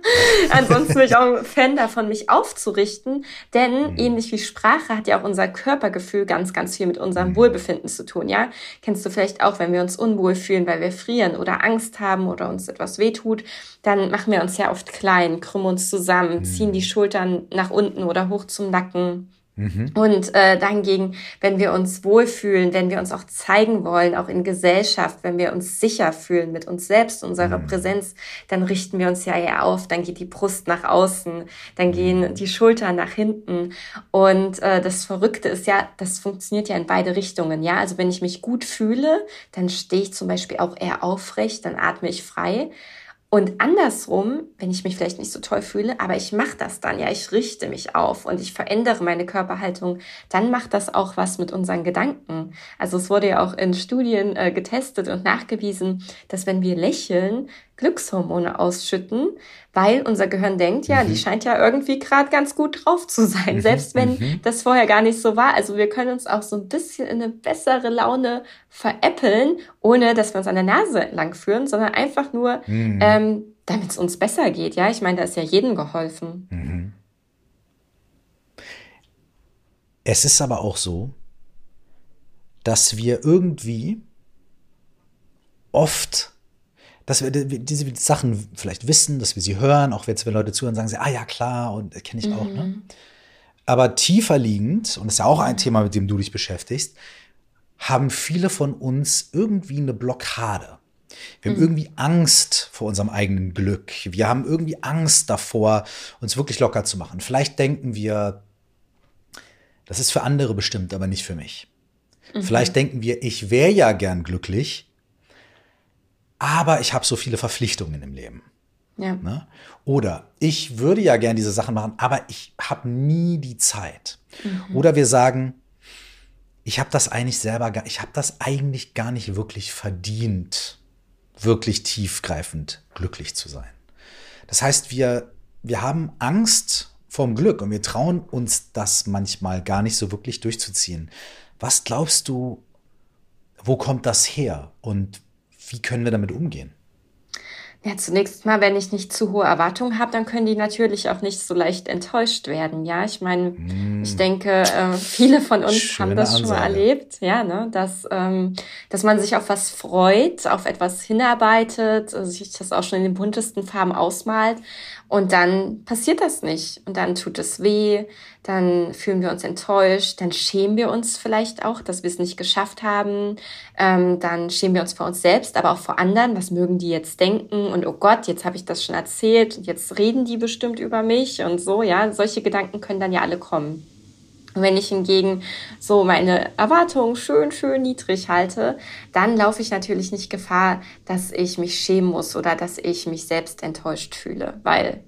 Ansonsten bin ich auch ein Fan davon, mich aufzurichten, denn mhm. ähnlich wie Sprache hat ja auch unser Körpergefühl ganz, ganz viel mit unserem mhm. Wohlbefinden zu tun, ja? Kennst du vielleicht auch, wenn wir uns unwohl fühlen, weil wir frieren oder Angst haben oder uns etwas wehtut, dann machen wir uns ja oft klein, krümmen uns zusammen, ziehen die mhm. Nach unten oder hoch zum Nacken. Mhm. Und äh, dahingegen, wenn wir uns wohlfühlen, wenn wir uns auch zeigen wollen, auch in Gesellschaft, wenn wir uns sicher fühlen mit uns selbst, unserer mhm. Präsenz, dann richten wir uns ja eher auf, dann geht die Brust nach außen, dann mhm. gehen die Schultern nach hinten. Und äh, das Verrückte ist ja, das funktioniert ja in beide Richtungen. Ja, also wenn ich mich gut fühle, dann stehe ich zum Beispiel auch eher aufrecht, dann atme ich frei. Und andersrum, wenn ich mich vielleicht nicht so toll fühle, aber ich mache das dann, ja, ich richte mich auf und ich verändere meine Körperhaltung, dann macht das auch was mit unseren Gedanken. Also es wurde ja auch in Studien äh, getestet und nachgewiesen, dass wenn wir lächeln, Glückshormone ausschütten, weil unser Gehirn denkt, ja, mhm. die scheint ja irgendwie gerade ganz gut drauf zu sein, mhm. selbst wenn mhm. das vorher gar nicht so war. Also wir können uns auch so ein bisschen in eine bessere Laune veräppeln, ohne dass wir uns an der Nase lang führen, sondern einfach nur, mhm. ähm, damit es uns besser geht. Ja, ich meine, da ist ja jedem geholfen. Mhm. Es ist aber auch so, dass wir irgendwie oft dass wir diese Sachen vielleicht wissen, dass wir sie hören, auch jetzt, wenn Leute zuhören, sagen sie, ah ja, klar, und das kenne ich mhm. auch. Ne? Mhm. Aber tiefer liegend, und das ist ja auch ein Thema, mit dem du dich beschäftigst, haben viele von uns irgendwie eine Blockade. Wir haben mhm. irgendwie Angst vor unserem eigenen Glück. Wir haben irgendwie Angst davor, uns wirklich locker zu machen. Vielleicht denken wir, das ist für andere bestimmt, aber nicht für mich. Mhm. Vielleicht denken wir, ich wäre ja gern glücklich, aber ich habe so viele Verpflichtungen im Leben. Ja. Ne? Oder ich würde ja gern diese Sachen machen, aber ich habe nie die Zeit. Mhm. Oder wir sagen, ich habe das eigentlich selber gar, ich habe das eigentlich gar nicht wirklich verdient, wirklich tiefgreifend glücklich zu sein. Das heißt, wir, wir haben Angst vorm Glück und wir trauen uns das manchmal gar nicht so wirklich durchzuziehen. Was glaubst du, wo kommt das her und wie können wir damit umgehen? Ja, zunächst mal, wenn ich nicht zu hohe Erwartungen habe, dann können die natürlich auch nicht so leicht enttäuscht werden. Ja, ich meine, mm. ich denke, äh, viele von uns Schöne haben das Ansage. schon mal erlebt, ja, ne, dass, ähm, dass man sich auf was freut, auf etwas hinarbeitet, sich das auch schon in den buntesten Farben ausmalt und dann passiert das nicht. Und dann tut es weh, dann fühlen wir uns enttäuscht, dann schämen wir uns vielleicht auch, dass wir es nicht geschafft haben. Ähm, dann schämen wir uns vor uns selbst, aber auch vor anderen. Was mögen die jetzt denken? Und oh Gott, jetzt habe ich das schon erzählt und jetzt reden die bestimmt über mich und so. Ja, solche Gedanken können dann ja alle kommen. Wenn ich hingegen so meine Erwartungen schön, schön niedrig halte, dann laufe ich natürlich nicht Gefahr, dass ich mich schämen muss oder dass ich mich selbst enttäuscht fühle, weil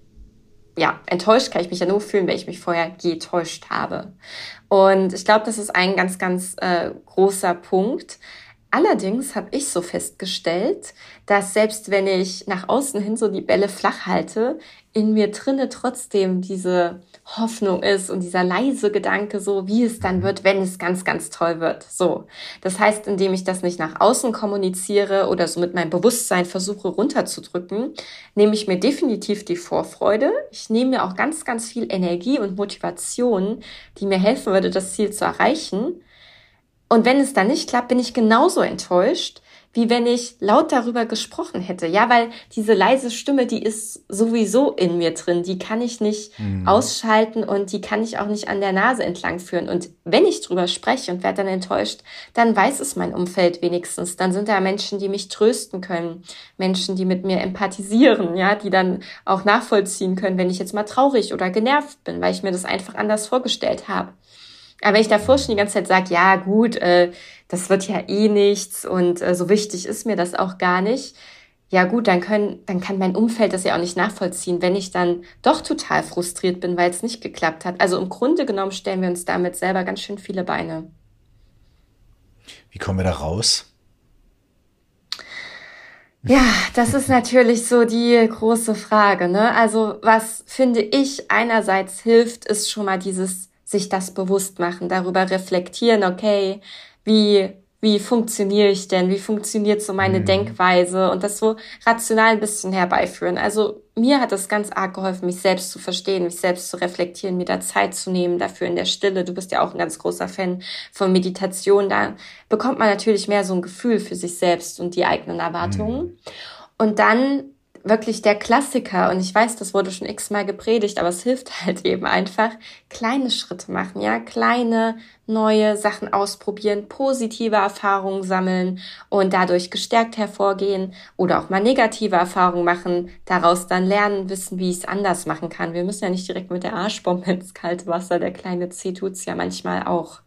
ja, enttäuscht kann ich mich ja nur fühlen, wenn ich mich vorher getäuscht habe. Und ich glaube, das ist ein ganz, ganz äh, großer Punkt. Allerdings habe ich so festgestellt, dass selbst wenn ich nach außen hin so die Bälle flach halte, in mir drinne trotzdem diese Hoffnung ist und dieser leise Gedanke so, wie es dann wird, wenn es ganz, ganz toll wird. So. Das heißt, indem ich das nicht nach außen kommuniziere oder so mit meinem Bewusstsein versuche runterzudrücken, nehme ich mir definitiv die Vorfreude. Ich nehme mir auch ganz, ganz viel Energie und Motivation, die mir helfen würde, das Ziel zu erreichen. Und wenn es dann nicht klappt, bin ich genauso enttäuscht, wie wenn ich laut darüber gesprochen hätte. Ja, weil diese leise Stimme, die ist sowieso in mir drin. Die kann ich nicht mhm. ausschalten und die kann ich auch nicht an der Nase entlang führen. Und wenn ich drüber spreche und werde dann enttäuscht, dann weiß es mein Umfeld wenigstens. Dann sind da Menschen, die mich trösten können. Menschen, die mit mir empathisieren, ja, die dann auch nachvollziehen können, wenn ich jetzt mal traurig oder genervt bin, weil ich mir das einfach anders vorgestellt habe. Aber wenn ich davor schon die ganze Zeit sage, ja gut, äh, das wird ja eh nichts und äh, so wichtig ist mir das auch gar nicht, ja gut, dann können, dann kann mein Umfeld das ja auch nicht nachvollziehen, wenn ich dann doch total frustriert bin, weil es nicht geklappt hat. Also im Grunde genommen stellen wir uns damit selber ganz schön viele Beine. Wie kommen wir da raus? Ja, das ist natürlich so die große Frage. Ne? Also was finde ich einerseits hilft, ist schon mal dieses sich das bewusst machen, darüber reflektieren, okay, wie, wie funktioniere ich denn? Wie funktioniert so meine mhm. Denkweise? Und das so rational ein bisschen herbeiführen. Also mir hat es ganz arg geholfen, mich selbst zu verstehen, mich selbst zu reflektieren, mir da Zeit zu nehmen dafür in der Stille. Du bist ja auch ein ganz großer Fan von Meditation. Da bekommt man natürlich mehr so ein Gefühl für sich selbst und die eigenen Erwartungen. Mhm. Und dann wirklich der Klassiker und ich weiß, das wurde schon x-mal gepredigt, aber es hilft halt eben einfach, kleine Schritte machen, ja, kleine neue Sachen ausprobieren, positive Erfahrungen sammeln und dadurch gestärkt hervorgehen oder auch mal negative Erfahrungen machen, daraus dann lernen, wissen, wie ich es anders machen kann. Wir müssen ja nicht direkt mit der Arschbombe ins kalte Wasser, der kleine C tut's ja manchmal auch.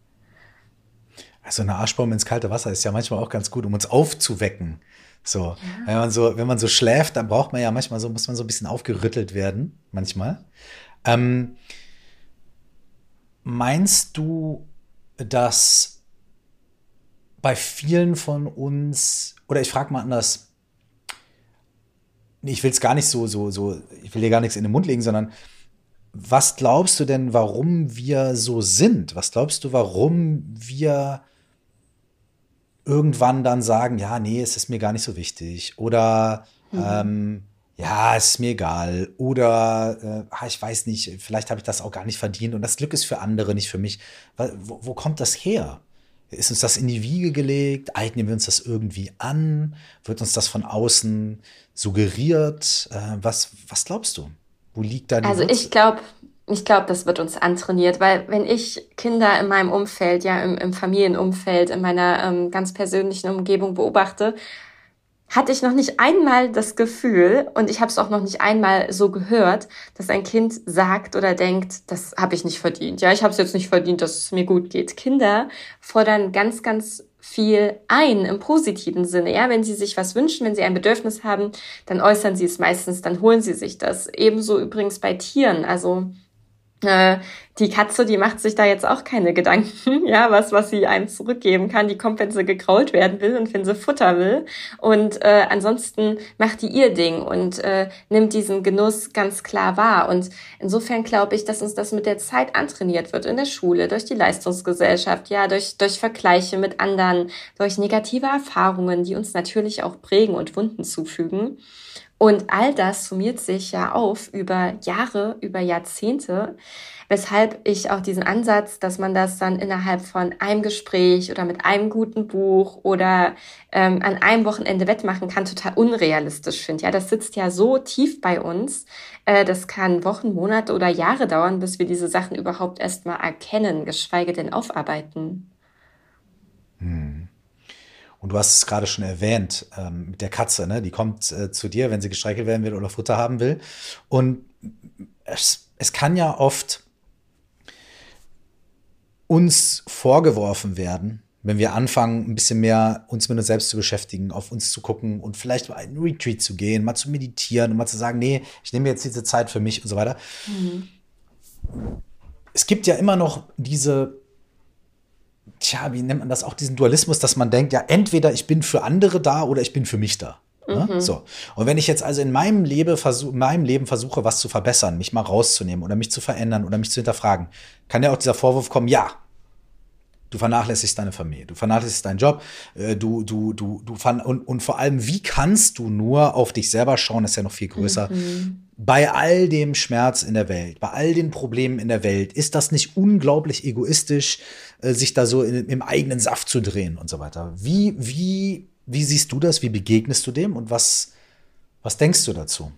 Also eine Arschbombe ins kalte Wasser ist ja manchmal auch ganz gut, um uns aufzuwecken. So, ja. wenn man so, wenn man so schläft, dann braucht man ja manchmal so, muss man so ein bisschen aufgerüttelt werden, manchmal. Ähm, meinst du, dass bei vielen von uns, oder ich frage mal anders, ich will es gar nicht so, so, so, ich will dir gar nichts in den Mund legen, sondern was glaubst du denn, warum wir so sind? Was glaubst du, warum wir irgendwann dann sagen, ja, nee, es ist mir gar nicht so wichtig. Oder mhm. ähm, ja, es ist mir egal. Oder äh, ah, ich weiß nicht, vielleicht habe ich das auch gar nicht verdient und das Glück ist für andere, nicht für mich. Wo, wo kommt das her? Ist uns das in die Wiege gelegt? Eignen wir uns das irgendwie an? Wird uns das von außen suggeriert? Äh, was, was glaubst du? Wo liegt da die Also Wurzel? ich glaube, ich glaube, das wird uns antrainiert, weil wenn ich Kinder in meinem Umfeld, ja im, im Familienumfeld, in meiner ähm, ganz persönlichen Umgebung beobachte, hatte ich noch nicht einmal das Gefühl, und ich habe es auch noch nicht einmal so gehört, dass ein Kind sagt oder denkt, das habe ich nicht verdient. Ja, ich habe es jetzt nicht verdient, dass es mir gut geht. Kinder fordern ganz, ganz viel ein im positiven Sinne. Ja, wenn sie sich was wünschen, wenn sie ein Bedürfnis haben, dann äußern sie es meistens, dann holen sie sich das. Ebenso übrigens bei Tieren. Also äh, die Katze, die macht sich da jetzt auch keine Gedanken, ja, was, was sie einem zurückgeben kann. Die kommt, wenn sie gekrault werden will und wenn sie Futter will. Und äh, ansonsten macht die ihr Ding und äh, nimmt diesen Genuss ganz klar wahr. Und insofern glaube ich, dass uns das mit der Zeit antrainiert wird in der Schule, durch die Leistungsgesellschaft, ja, durch, durch Vergleiche mit anderen, durch negative Erfahrungen, die uns natürlich auch prägen und Wunden zufügen. Und all das summiert sich ja auf über Jahre, über Jahrzehnte, weshalb ich auch diesen Ansatz, dass man das dann innerhalb von einem Gespräch oder mit einem guten Buch oder ähm, an einem Wochenende wettmachen kann, total unrealistisch finde. Ja, das sitzt ja so tief bei uns. Äh, das kann Wochen, Monate oder Jahre dauern, bis wir diese Sachen überhaupt erstmal erkennen, geschweige denn aufarbeiten. Hm. Und du hast es gerade schon erwähnt ähm, mit der Katze, ne? Die kommt äh, zu dir, wenn sie gestreichelt werden will oder Futter haben will. Und es, es kann ja oft uns vorgeworfen werden, wenn wir anfangen, ein bisschen mehr uns mit uns selbst zu beschäftigen, auf uns zu gucken und vielleicht mal einen Retreat zu gehen, mal zu meditieren und mal zu sagen, nee, ich nehme jetzt diese Zeit für mich und so weiter. Mhm. Es gibt ja immer noch diese tja, wie nennt man das auch, diesen Dualismus, dass man denkt, ja, entweder ich bin für andere da oder ich bin für mich da. Ne? Mhm. So. Und wenn ich jetzt also in meinem, Leben versuch, in meinem Leben versuche, was zu verbessern, mich mal rauszunehmen oder mich zu verändern oder mich zu hinterfragen, kann ja auch dieser Vorwurf kommen, ja, Du vernachlässigst deine Familie, du vernachlässigst deinen Job, äh, du, du, du, du und, und vor allem, wie kannst du nur auf dich selber schauen, ist ja noch viel größer. Mhm. Bei all dem Schmerz in der Welt, bei all den Problemen in der Welt, ist das nicht unglaublich egoistisch, sich da so in, im eigenen Saft zu drehen und so weiter? Wie, wie, wie siehst du das? Wie begegnest du dem und was, was denkst du dazu?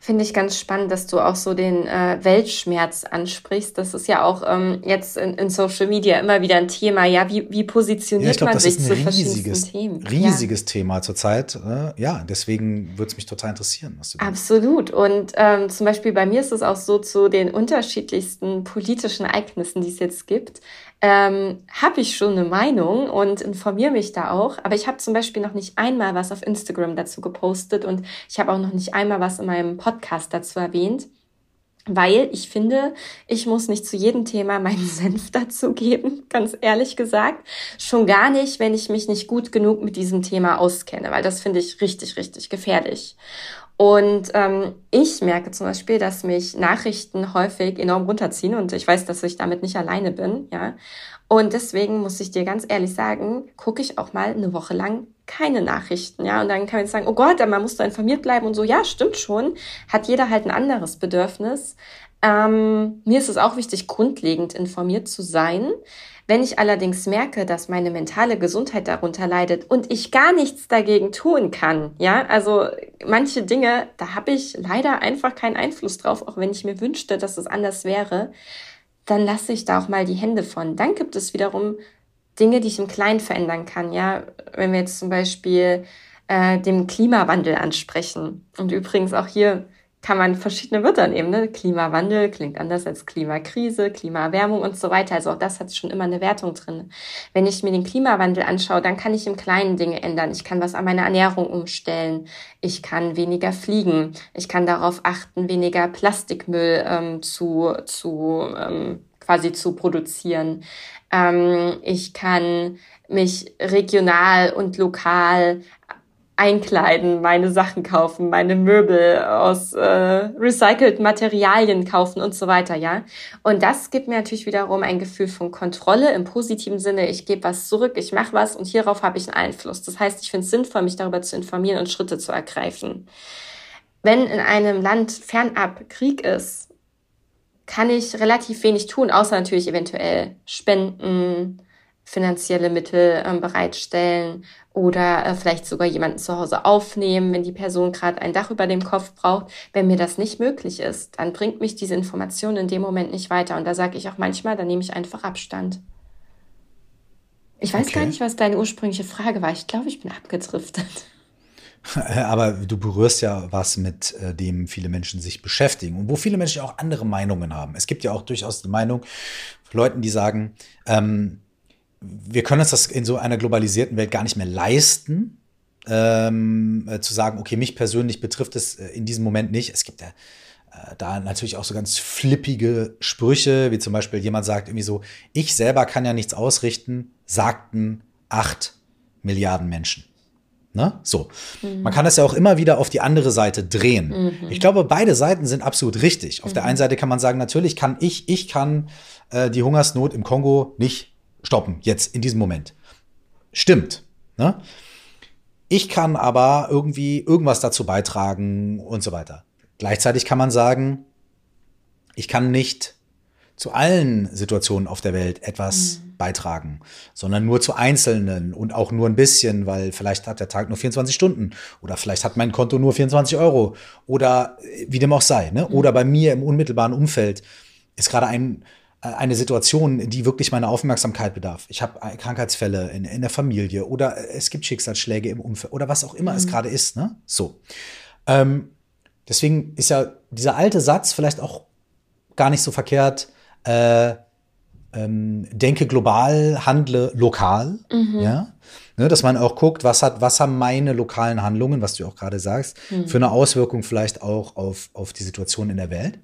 Finde ich ganz spannend, dass du auch so den äh, Weltschmerz ansprichst. Das ist ja auch ähm, jetzt in, in, Social Media immer wieder ein Thema. Ja, wie, wie positioniert ja, glaub, man sich zu verschiedenen Themen? Riesiges ja. Thema zurzeit. Äh, ja, deswegen würde es mich total interessieren. Was du Absolut. Und ähm, zum Beispiel bei mir ist es auch so zu den unterschiedlichsten politischen Ereignissen, die es jetzt gibt ähm, habe ich schon eine Meinung und informiere mich da auch. Aber ich habe zum Beispiel noch nicht einmal was auf Instagram dazu gepostet und ich habe auch noch nicht einmal was in meinem Podcast dazu erwähnt. Weil ich finde, ich muss nicht zu jedem Thema meinen Senf dazu geben, ganz ehrlich gesagt. Schon gar nicht, wenn ich mich nicht gut genug mit diesem Thema auskenne, weil das finde ich richtig, richtig gefährlich. Und ähm, ich merke zum Beispiel, dass mich Nachrichten häufig enorm runterziehen und ich weiß, dass ich damit nicht alleine bin, ja. Und deswegen muss ich dir ganz ehrlich sagen, gucke ich auch mal eine Woche lang keine Nachrichten, ja. Und dann kann man jetzt sagen, oh Gott, man muss da informiert bleiben und so. Ja, stimmt schon. Hat jeder halt ein anderes Bedürfnis. Ähm, mir ist es auch wichtig, grundlegend informiert zu sein. Wenn ich allerdings merke, dass meine mentale Gesundheit darunter leidet und ich gar nichts dagegen tun kann, ja, also manche Dinge, da habe ich leider einfach keinen Einfluss drauf, auch wenn ich mir wünschte, dass es anders wäre, dann lasse ich da auch mal die Hände von. Dann gibt es wiederum Dinge, die ich im Kleinen verändern kann, ja, wenn wir jetzt zum Beispiel äh, den Klimawandel ansprechen und übrigens auch hier kann man verschiedene Wörter nehmen. Ne? Klimawandel klingt anders als Klimakrise, Klimaerwärmung und so weiter. Also auch das hat schon immer eine Wertung drin. Wenn ich mir den Klimawandel anschaue, dann kann ich im Kleinen Dinge ändern. Ich kann was an meiner Ernährung umstellen. Ich kann weniger fliegen. Ich kann darauf achten, weniger Plastikmüll ähm, zu, zu ähm, quasi zu produzieren. Ähm, ich kann mich regional und lokal einkleiden, meine Sachen kaufen, meine Möbel aus äh, recycelten Materialien kaufen und so weiter, ja. Und das gibt mir natürlich wiederum ein Gefühl von Kontrolle im positiven Sinne. Ich gebe was zurück, ich mache was und hierauf habe ich einen Einfluss. Das heißt, ich finde es sinnvoll, mich darüber zu informieren und Schritte zu ergreifen. Wenn in einem Land fernab Krieg ist, kann ich relativ wenig tun, außer natürlich eventuell spenden, finanzielle Mittel ähm, bereitstellen oder äh, vielleicht sogar jemanden zu Hause aufnehmen, wenn die Person gerade ein Dach über dem Kopf braucht. Wenn mir das nicht möglich ist, dann bringt mich diese Information in dem Moment nicht weiter. Und da sage ich auch manchmal, dann nehme ich einfach Abstand. Ich weiß okay. gar nicht, was deine ursprüngliche Frage war. Ich glaube, ich bin abgedriftet. Aber du berührst ja was, mit äh, dem viele Menschen sich beschäftigen und wo viele Menschen auch andere Meinungen haben. Es gibt ja auch durchaus die Meinung von Leuten, die sagen, ähm, wir können uns das in so einer globalisierten Welt gar nicht mehr leisten, ähm, äh, zu sagen, okay, mich persönlich betrifft es äh, in diesem Moment nicht. Es gibt ja äh, da natürlich auch so ganz flippige Sprüche, wie zum Beispiel jemand sagt irgendwie so, ich selber kann ja nichts ausrichten, sagten acht Milliarden Menschen. Ne? So. Mhm. Man kann das ja auch immer wieder auf die andere Seite drehen. Mhm. Ich glaube, beide Seiten sind absolut richtig. Auf mhm. der einen Seite kann man sagen, natürlich kann ich, ich kann äh, die Hungersnot im Kongo nicht stoppen, jetzt in diesem Moment. Stimmt. Ne? Ich kann aber irgendwie irgendwas dazu beitragen und so weiter. Gleichzeitig kann man sagen, ich kann nicht zu allen Situationen auf der Welt etwas mhm. beitragen, sondern nur zu einzelnen und auch nur ein bisschen, weil vielleicht hat der Tag nur 24 Stunden oder vielleicht hat mein Konto nur 24 Euro oder wie dem auch sei. Ne? Mhm. Oder bei mir im unmittelbaren Umfeld ist gerade ein, äh, eine Situation, die wirklich meine Aufmerksamkeit bedarf. Ich habe Krankheitsfälle in, in, der Familie oder es gibt Schicksalsschläge im Umfeld oder was auch immer mhm. es gerade ist. Ne? So. Ähm, deswegen ist ja dieser alte Satz vielleicht auch gar nicht so verkehrt. Äh, ähm, denke global, handle lokal. Mhm. Ja. Ne, dass man auch guckt, was hat, was haben meine lokalen Handlungen, was du auch gerade sagst, mhm. für eine Auswirkung vielleicht auch auf, auf die Situation in der Welt.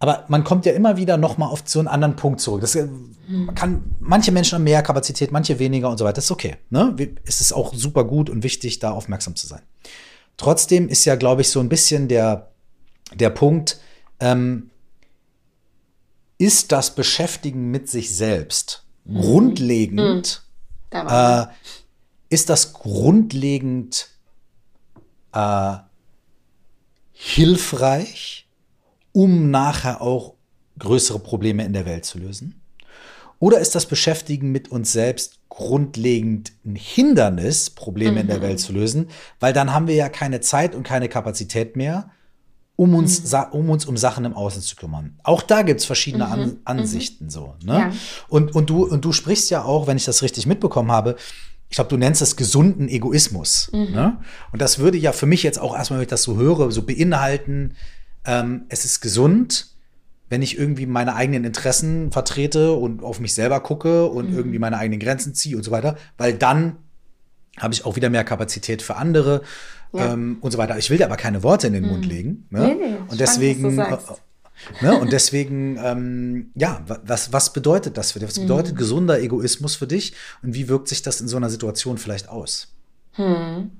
Aber man kommt ja immer wieder noch mal auf so einen anderen Punkt zurück. Das, hm. kann, manche Menschen haben mehr Kapazität, manche weniger und so weiter. Das ist okay. Ne? Es ist auch super gut und wichtig, da aufmerksam zu sein. Trotzdem ist ja, glaube ich, so ein bisschen der, der Punkt, ähm, ist das Beschäftigen mit sich selbst mhm. grundlegend, mhm. äh, ist das grundlegend äh, hilfreich? Um nachher auch größere Probleme in der Welt zu lösen? Oder ist das Beschäftigen mit uns selbst grundlegend ein Hindernis, Probleme mhm. in der mhm. Welt zu lösen? Weil dann haben wir ja keine Zeit und keine Kapazität mehr, um uns, mhm. um, uns um Sachen im Außen zu kümmern. Auch da gibt es verschiedene mhm. An mhm. Ansichten so. Ne? Ja. Und, und, du, und du sprichst ja auch, wenn ich das richtig mitbekommen habe, ich glaube, du nennst es gesunden Egoismus. Mhm. Ne? Und das würde ja für mich jetzt auch erstmal, wenn ich das so höre, so beinhalten, ähm, es ist gesund, wenn ich irgendwie meine eigenen Interessen vertrete und auf mich selber gucke und mhm. irgendwie meine eigenen Grenzen ziehe und so weiter, weil dann habe ich auch wieder mehr Kapazität für andere ja. ähm, und so weiter. Ich will dir aber keine Worte in den mhm. Mund legen. Ne? Nee, nee, und deswegen. Äh, ne? Und deswegen, ähm, ja, was, was bedeutet das für dich? Was bedeutet mhm. gesunder Egoismus für dich? Und wie wirkt sich das in so einer Situation vielleicht aus? Hm.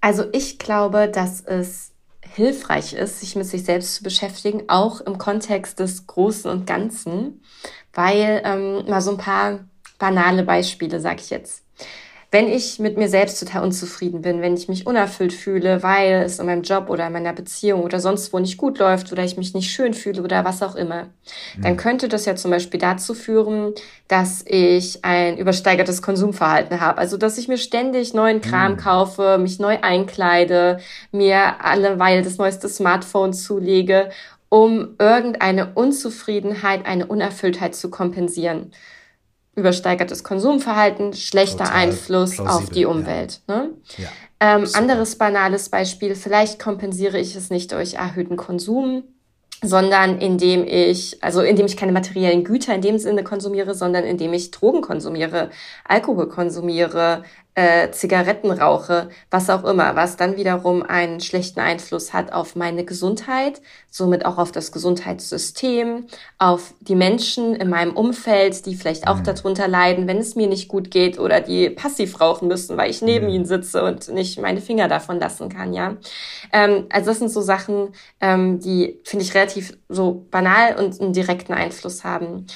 Also ich glaube, dass es hilfreich ist, sich mit sich selbst zu beschäftigen, auch im Kontext des Großen und Ganzen, weil ähm, mal so ein paar banale Beispiele, sag ich jetzt wenn ich mit mir selbst total unzufrieden bin, wenn ich mich unerfüllt fühle, weil es in meinem Job oder in meiner Beziehung oder sonst wo nicht gut läuft oder ich mich nicht schön fühle oder was auch immer, mhm. dann könnte das ja zum Beispiel dazu führen, dass ich ein übersteigertes Konsumverhalten habe. Also, dass ich mir ständig neuen Kram mhm. kaufe, mich neu einkleide, mir alleweil das neueste Smartphone zulege, um irgendeine Unzufriedenheit, eine Unerfülltheit zu kompensieren übersteigertes Konsumverhalten, schlechter Total Einfluss plausibel, auf die Umwelt. Ja. Ne? Ja, ähm, anderes banales Beispiel, vielleicht kompensiere ich es nicht durch erhöhten Konsum, sondern indem ich, also indem ich keine materiellen Güter in dem Sinne konsumiere, sondern indem ich Drogen konsumiere, Alkohol konsumiere, äh, Zigaretten rauche, was auch immer, was dann wiederum einen schlechten Einfluss hat auf meine Gesundheit, somit auch auf das Gesundheitssystem, auf die Menschen in meinem Umfeld, die vielleicht auch mhm. darunter leiden, wenn es mir nicht gut geht oder die passiv rauchen müssen, weil ich neben mhm. ihnen sitze und nicht meine Finger davon lassen kann, ja. Ähm, also das sind so Sachen, ähm, die finde ich relativ so banal und einen direkten Einfluss haben.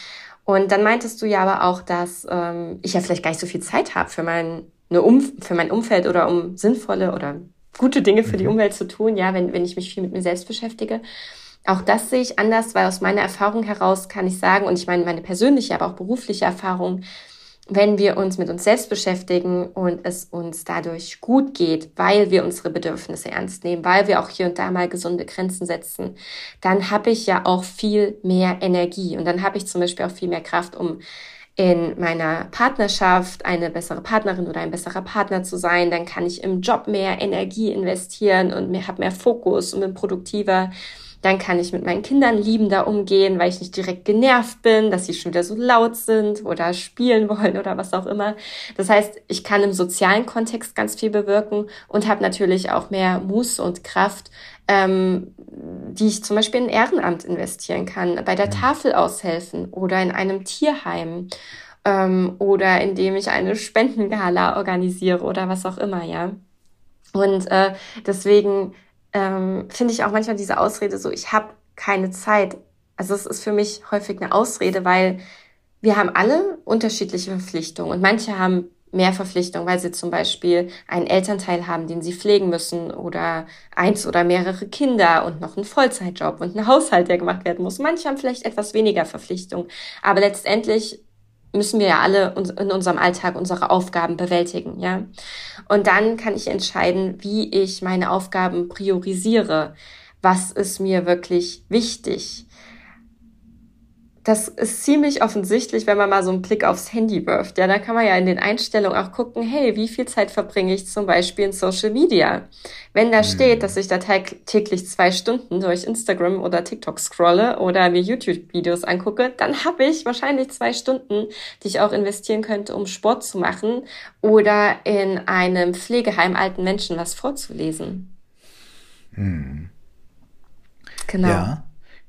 Und dann meintest du ja aber auch, dass ähm, ich ja vielleicht gar nicht so viel Zeit habe für meinen eine um für mein Umfeld oder um sinnvolle oder gute Dinge für die mhm. Umwelt zu tun, ja, wenn, wenn ich mich viel mit mir selbst beschäftige. Auch das sehe ich anders, weil aus meiner Erfahrung heraus kann ich sagen, und ich meine meine persönliche, aber auch berufliche Erfahrung, wenn wir uns mit uns selbst beschäftigen und es uns dadurch gut geht, weil wir unsere Bedürfnisse ernst nehmen, weil wir auch hier und da mal gesunde Grenzen setzen, dann habe ich ja auch viel mehr Energie und dann habe ich zum Beispiel auch viel mehr Kraft, um in meiner Partnerschaft eine bessere Partnerin oder ein besserer Partner zu sein. Dann kann ich im Job mehr Energie investieren und mehr, habe mehr Fokus und bin produktiver. Dann kann ich mit meinen Kindern liebender umgehen, weil ich nicht direkt genervt bin, dass sie schon wieder so laut sind oder spielen wollen oder was auch immer. Das heißt, ich kann im sozialen Kontext ganz viel bewirken und habe natürlich auch mehr Muße und Kraft, ähm, die ich zum Beispiel in Ehrenamt investieren kann, bei der. Tafel aushelfen oder in einem Tierheim ähm, oder indem ich eine Spendengala organisiere oder was auch immer, ja. Und äh, deswegen ähm, finde ich auch manchmal diese Ausrede so, ich habe keine Zeit. Also es ist für mich häufig eine Ausrede, weil wir haben alle unterschiedliche Verpflichtungen und manche haben mehr Verpflichtungen, weil sie zum Beispiel einen Elternteil haben, den sie pflegen müssen oder eins oder mehrere Kinder und noch einen Vollzeitjob und einen Haushalt, der gemacht werden muss. Manche haben vielleicht etwas weniger Verpflichtungen, aber letztendlich müssen wir ja alle in unserem Alltag unsere Aufgaben bewältigen, ja. Und dann kann ich entscheiden, wie ich meine Aufgaben priorisiere. Was ist mir wirklich wichtig? Das ist ziemlich offensichtlich, wenn man mal so einen Blick aufs Handy wirft. Ja, da kann man ja in den Einstellungen auch gucken, hey, wie viel Zeit verbringe ich zum Beispiel in Social Media? Wenn da mhm. steht, dass ich da täglich zwei Stunden durch Instagram oder TikTok scrolle oder mir YouTube-Videos angucke, dann habe ich wahrscheinlich zwei Stunden, die ich auch investieren könnte, um Sport zu machen oder in einem Pflegeheim alten Menschen was vorzulesen. Mhm. Genau. Ja.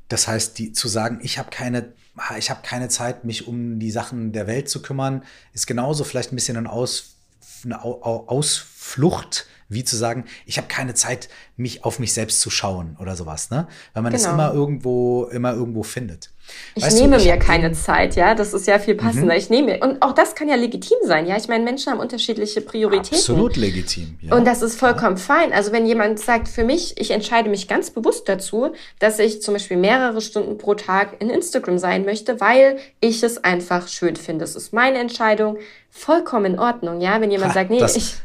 Das heißt, die, zu sagen, ich habe keine ich habe keine Zeit, mich um die Sachen der Welt zu kümmern, ist genauso vielleicht ein bisschen ein Aus, eine Ausflucht wie zu sagen, ich habe keine Zeit, mich auf mich selbst zu schauen oder sowas, ne? Weil man genau. das immer irgendwo, immer irgendwo findet. Ich weißt nehme du, ich mir keine Zeit, ja, das ist ja viel passender. Mhm. Ich nehme und auch das kann ja legitim sein, ja. Ich meine, Menschen haben unterschiedliche Prioritäten. Absolut legitim. Ja. Und das ist vollkommen ja. fein. Also wenn jemand sagt, für mich, ich entscheide mich ganz bewusst dazu, dass ich zum Beispiel mehrere Stunden pro Tag in Instagram sein möchte, weil ich es einfach schön finde. Es ist meine Entscheidung, vollkommen in Ordnung, ja. Wenn jemand ha, sagt, nee, ich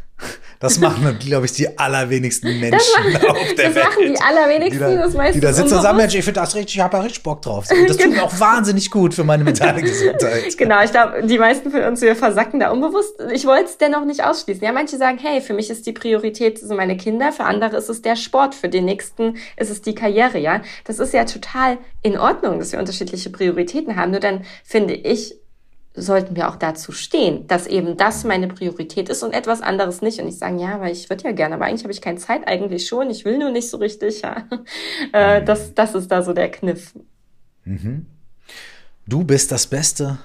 das machen, glaube ich, die allerwenigsten Menschen machen, auf der das Welt. Das machen die allerwenigsten, die da, das meistens. Die da sitzen und sagen, Mensch, ich finde das richtig, ich habe da richtig Bock drauf. Und das tut mir auch wahnsinnig gut für meine mentale Gesundheit. Genau, ich glaube, die meisten von uns, wir versacken da unbewusst. Ich wollte es dennoch nicht ausschließen. Ja, manche sagen, hey, für mich ist die Priorität sind meine Kinder, für andere ist es der Sport, für den nächsten ist es die Karriere, ja. Das ist ja total in Ordnung, dass wir unterschiedliche Prioritäten haben. Nur dann finde ich, sollten wir auch dazu stehen, dass eben das meine Priorität ist und etwas anderes nicht. Und ich sagen, ja, weil ich würde ja gerne, aber eigentlich habe ich keine Zeit, eigentlich schon, ich will nur nicht so richtig. Ja. Äh, mhm. das, das ist da so der Kniff. Mhm. Du bist das Beste.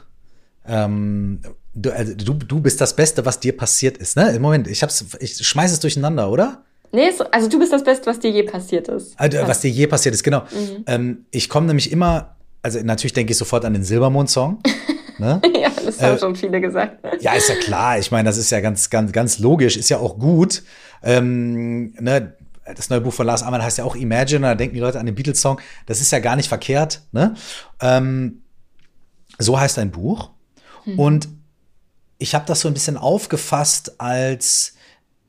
Ähm, du, also du, du bist das Beste, was dir passiert ist. Ne? Im Moment, ich, hab's, ich schmeiß es durcheinander, oder? Nee, also du bist das Beste, was dir je passiert ist. Also, was dir je passiert ist, genau. Mhm. Ähm, ich komme nämlich immer, also natürlich denke ich sofort an den Silbermond-Song. Ne? ja, das haben äh, schon viele gesagt. Ja, ist ja klar. Ich meine, das ist ja ganz, ganz, ganz logisch, ist ja auch gut. Ähm, ne? Das neue Buch von Lars Ammann heißt ja auch Imagine, da denken die Leute an den Beatles-Song. Das ist ja gar nicht verkehrt. Ne? Ähm, so heißt ein Buch. Hm. Und ich habe das so ein bisschen aufgefasst als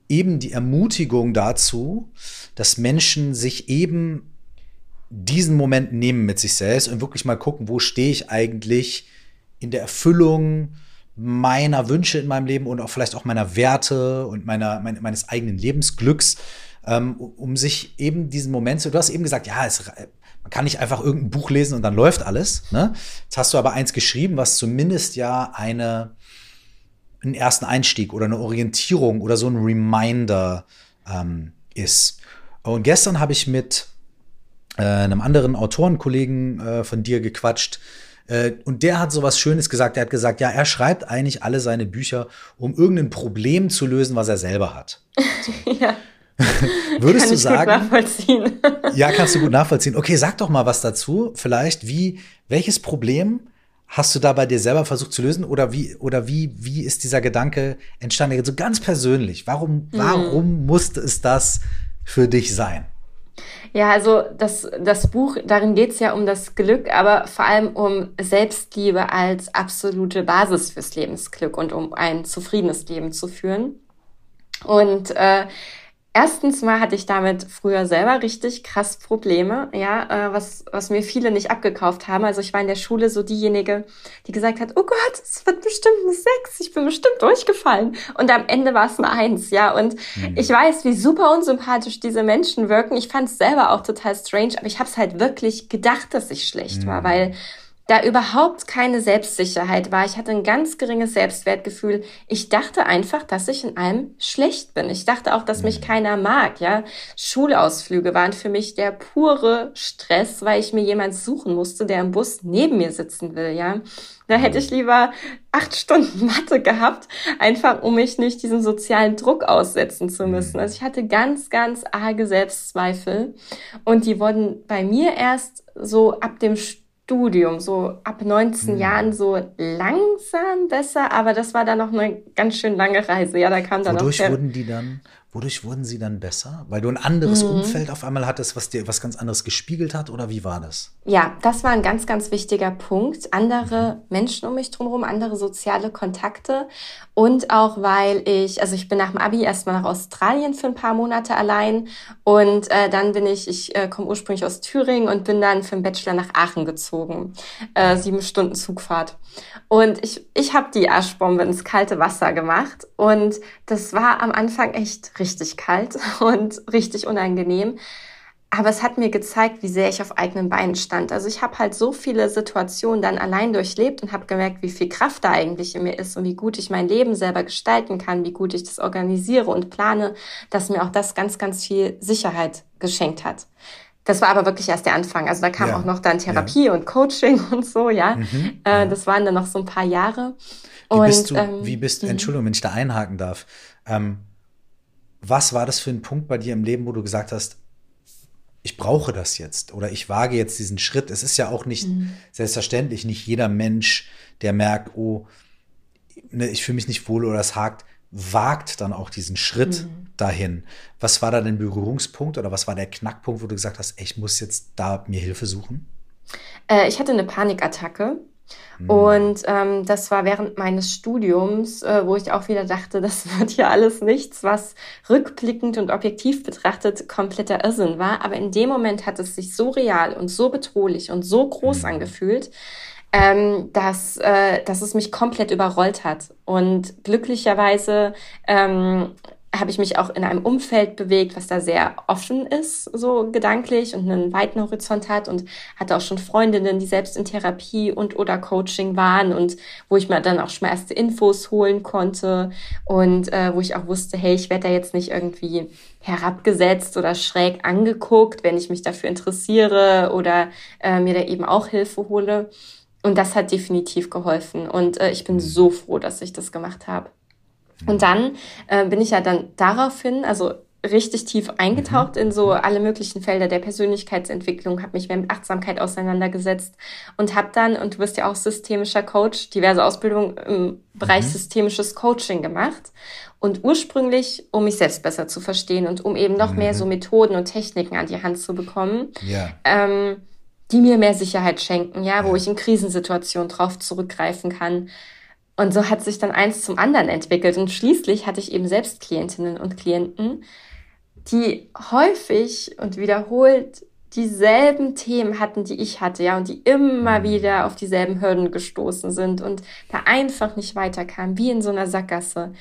eben die Ermutigung dazu, dass Menschen sich eben diesen Moment nehmen mit sich selbst und wirklich mal gucken, wo stehe ich eigentlich in der Erfüllung meiner Wünsche in meinem Leben und auch vielleicht auch meiner Werte und meiner, mein, meines eigenen Lebensglücks, ähm, um sich eben diesen Moment zu, du hast eben gesagt, ja, es, man kann nicht einfach irgendein Buch lesen und dann läuft alles. Ne? Jetzt hast du aber eins geschrieben, was zumindest ja eine, einen ersten Einstieg oder eine Orientierung oder so ein Reminder ähm, ist. Und gestern habe ich mit äh, einem anderen Autorenkollegen äh, von dir gequatscht, äh, und der hat so was Schönes gesagt. Er hat gesagt, ja, er schreibt eigentlich alle seine Bücher, um irgendein Problem zu lösen, was er selber hat. ja. Würdest Kann du sagen? Gut nachvollziehen. ja, kannst du gut nachvollziehen. Okay, sag doch mal was dazu. Vielleicht, wie, welches Problem hast du da bei dir selber versucht zu lösen? Oder wie, oder wie, wie ist dieser Gedanke entstanden? So ganz persönlich. Warum, mhm. warum musste es das für dich sein? Ja, also das, das Buch, darin geht's ja um das Glück, aber vor allem um Selbstliebe als absolute Basis fürs Lebensglück und um ein zufriedenes Leben zu führen. Und äh, Erstens mal hatte ich damit früher selber richtig krass Probleme, ja, äh, was, was mir viele nicht abgekauft haben. Also ich war in der Schule so diejenige, die gesagt hat, oh Gott, es wird bestimmt eine Sechs, ich bin bestimmt durchgefallen. Und am Ende war es eine Eins, ja. Und mhm. ich weiß, wie super unsympathisch diese Menschen wirken. Ich fand es selber auch total strange, aber ich habe es halt wirklich gedacht, dass ich schlecht mhm. war, weil da überhaupt keine Selbstsicherheit war. Ich hatte ein ganz geringes Selbstwertgefühl. Ich dachte einfach, dass ich in allem schlecht bin. Ich dachte auch, dass mich mhm. keiner mag, ja. Schulausflüge waren für mich der pure Stress, weil ich mir jemand suchen musste, der im Bus neben mir sitzen will, ja. Da hätte ich lieber acht Stunden Mathe gehabt, einfach um mich nicht diesem sozialen Druck aussetzen zu müssen. Mhm. Also ich hatte ganz, ganz arge Selbstzweifel und die wurden bei mir erst so ab dem Studium, so ab 19 mhm. Jahren so langsam besser, aber das war dann noch eine ganz schön lange Reise. Ja, da kam dann Wodurch noch wurden die dann Wodurch wurden sie dann besser? Weil du ein anderes mhm. Umfeld auf einmal hattest, was dir was ganz anderes gespiegelt hat oder wie war das? Ja, das war ein ganz, ganz wichtiger Punkt. Andere mhm. Menschen um mich drumherum, andere soziale Kontakte und auch weil ich, also ich bin nach dem Abi erstmal nach Australien für ein paar Monate allein und äh, dann bin ich, ich äh, komme ursprünglich aus Thüringen und bin dann für den Bachelor nach Aachen gezogen. Äh, sieben Stunden Zugfahrt. Und ich, ich habe die Arschbombe ins kalte Wasser gemacht und das war am Anfang echt richtig kalt und richtig unangenehm. Aber es hat mir gezeigt, wie sehr ich auf eigenen Beinen stand. Also ich habe halt so viele Situationen dann allein durchlebt und habe gemerkt, wie viel Kraft da eigentlich in mir ist und wie gut ich mein Leben selber gestalten kann, wie gut ich das organisiere und plane, dass mir auch das ganz, ganz viel Sicherheit geschenkt hat. Das war aber wirklich erst der Anfang. Also da kam ja. auch noch dann Therapie ja. und Coaching und so, ja. Mhm, äh, ja. Das waren dann noch so ein paar Jahre. Wie und, bist du, ähm, wie bist, mhm. Entschuldigung, wenn ich da einhaken darf. Ähm, was war das für ein Punkt bei dir im Leben, wo du gesagt hast, ich brauche das jetzt oder ich wage jetzt diesen Schritt. Es ist ja auch nicht mhm. selbstverständlich, nicht jeder Mensch, der merkt, oh, ne, ich fühle mich nicht wohl oder es hakt, wagt dann auch diesen Schritt mhm. dahin. Was war da dein Berührungspunkt oder was war der Knackpunkt, wo du gesagt hast, ey, ich muss jetzt da mir Hilfe suchen? Äh, ich hatte eine Panikattacke. Mhm. Und ähm, das war während meines Studiums, äh, wo ich auch wieder dachte, das wird hier alles nichts, was rückblickend und objektiv betrachtet kompletter Irrsinn war. Aber in dem Moment hat es sich so real und so bedrohlich und so groß mhm. angefühlt, ähm, dass, äh, dass es mich komplett überrollt hat. Und glücklicherweise ähm, habe ich mich auch in einem Umfeld bewegt, was da sehr offen ist, so gedanklich und einen weiten Horizont hat und hatte auch schon Freundinnen, die selbst in Therapie und oder Coaching waren und wo ich mir dann auch schon mal erste Infos holen konnte und äh, wo ich auch wusste, hey, ich werde da jetzt nicht irgendwie herabgesetzt oder schräg angeguckt, wenn ich mich dafür interessiere oder äh, mir da eben auch Hilfe hole. Und das hat definitiv geholfen. Und äh, ich bin so froh, dass ich das gemacht habe. Und dann äh, bin ich ja dann daraufhin, also richtig tief eingetaucht in so alle möglichen Felder der Persönlichkeitsentwicklung, habe mich mehr mit Achtsamkeit auseinandergesetzt und habe dann, und du bist ja auch systemischer Coach, diverse Ausbildungen im Bereich mhm. systemisches Coaching gemacht. Und ursprünglich, um mich selbst besser zu verstehen und um eben noch mhm. mehr so Methoden und Techniken an die Hand zu bekommen. Ja. Ähm, die mir mehr Sicherheit schenken, ja, wo ja. ich in Krisensituationen drauf zurückgreifen kann. Und so hat sich dann eins zum anderen entwickelt. Und schließlich hatte ich eben selbst Klientinnen und Klienten, die häufig und wiederholt dieselben Themen hatten, die ich hatte, ja, und die immer mhm. wieder auf dieselben Hürden gestoßen sind und da einfach nicht weiterkamen, wie in so einer Sackgasse.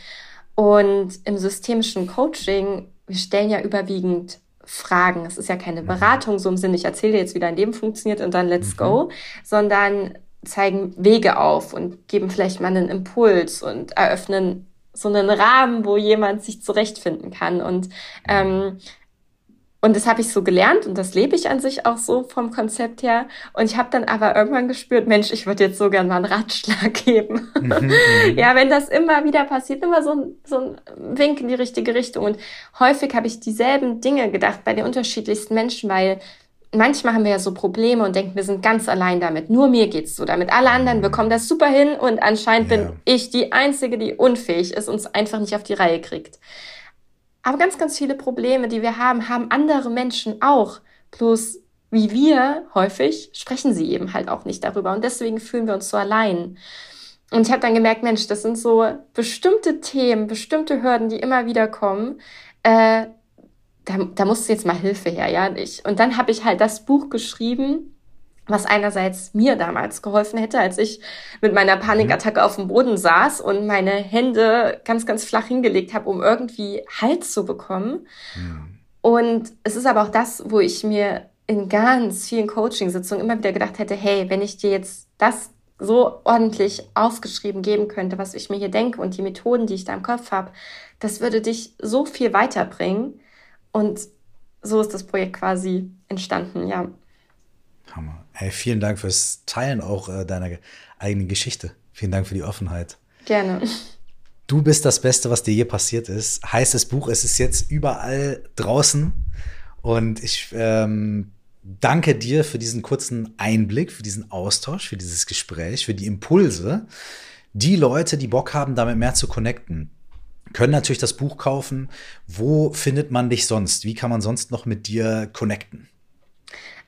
Und im systemischen Coaching, wir stellen ja überwiegend Fragen. Es ist ja keine mhm. Beratung so im Sinne, ich erzähle dir jetzt, wie dein Leben funktioniert und dann let's mhm. go, sondern zeigen Wege auf und geben vielleicht mal einen Impuls und eröffnen so einen Rahmen, wo jemand sich zurechtfinden kann. Und ähm, und das habe ich so gelernt und das lebe ich an sich auch so vom Konzept her. Und ich habe dann aber irgendwann gespürt, Mensch, ich würde jetzt so gern mal einen Ratschlag geben. Mhm, mhm. ja, wenn das immer wieder passiert, immer so ein, so ein Wink in die richtige Richtung. Und häufig habe ich dieselben Dinge gedacht bei den unterschiedlichsten Menschen, weil manchmal haben wir ja so Probleme und denken, wir sind ganz allein damit. Nur mir geht's so damit. Alle anderen bekommen das super hin und anscheinend ja. bin ich die Einzige, die unfähig ist und es einfach nicht auf die Reihe kriegt. Aber ganz, ganz viele Probleme, die wir haben, haben andere Menschen auch. Bloß wie wir häufig sprechen sie eben halt auch nicht darüber. Und deswegen fühlen wir uns so allein. Und ich habe dann gemerkt, Mensch, das sind so bestimmte Themen, bestimmte Hürden, die immer wieder kommen, äh, da, da musste jetzt mal Hilfe her, ja. Ich, und dann habe ich halt das Buch geschrieben, was einerseits mir damals geholfen hätte, als ich mit meiner Panikattacke auf dem Boden saß und meine Hände ganz, ganz flach hingelegt habe, um irgendwie Halt zu bekommen. Mhm. Und es ist aber auch das, wo ich mir in ganz vielen Coaching-Sitzungen immer wieder gedacht hätte, hey, wenn ich dir jetzt das so ordentlich aufgeschrieben geben könnte, was ich mir hier denke und die Methoden, die ich da im Kopf habe, das würde dich so viel weiterbringen. Und so ist das Projekt quasi entstanden, ja. Hammer. Hey, vielen Dank fürs Teilen auch äh, deiner eigenen Geschichte. Vielen Dank für die Offenheit. Gerne. Du bist das Beste, was dir je passiert ist. Heißt das Buch, es ist jetzt überall draußen. Und ich ähm, danke dir für diesen kurzen Einblick, für diesen Austausch, für dieses Gespräch, für die Impulse. Die Leute, die Bock haben, damit mehr zu connecten, können natürlich das Buch kaufen. Wo findet man dich sonst? Wie kann man sonst noch mit dir connecten?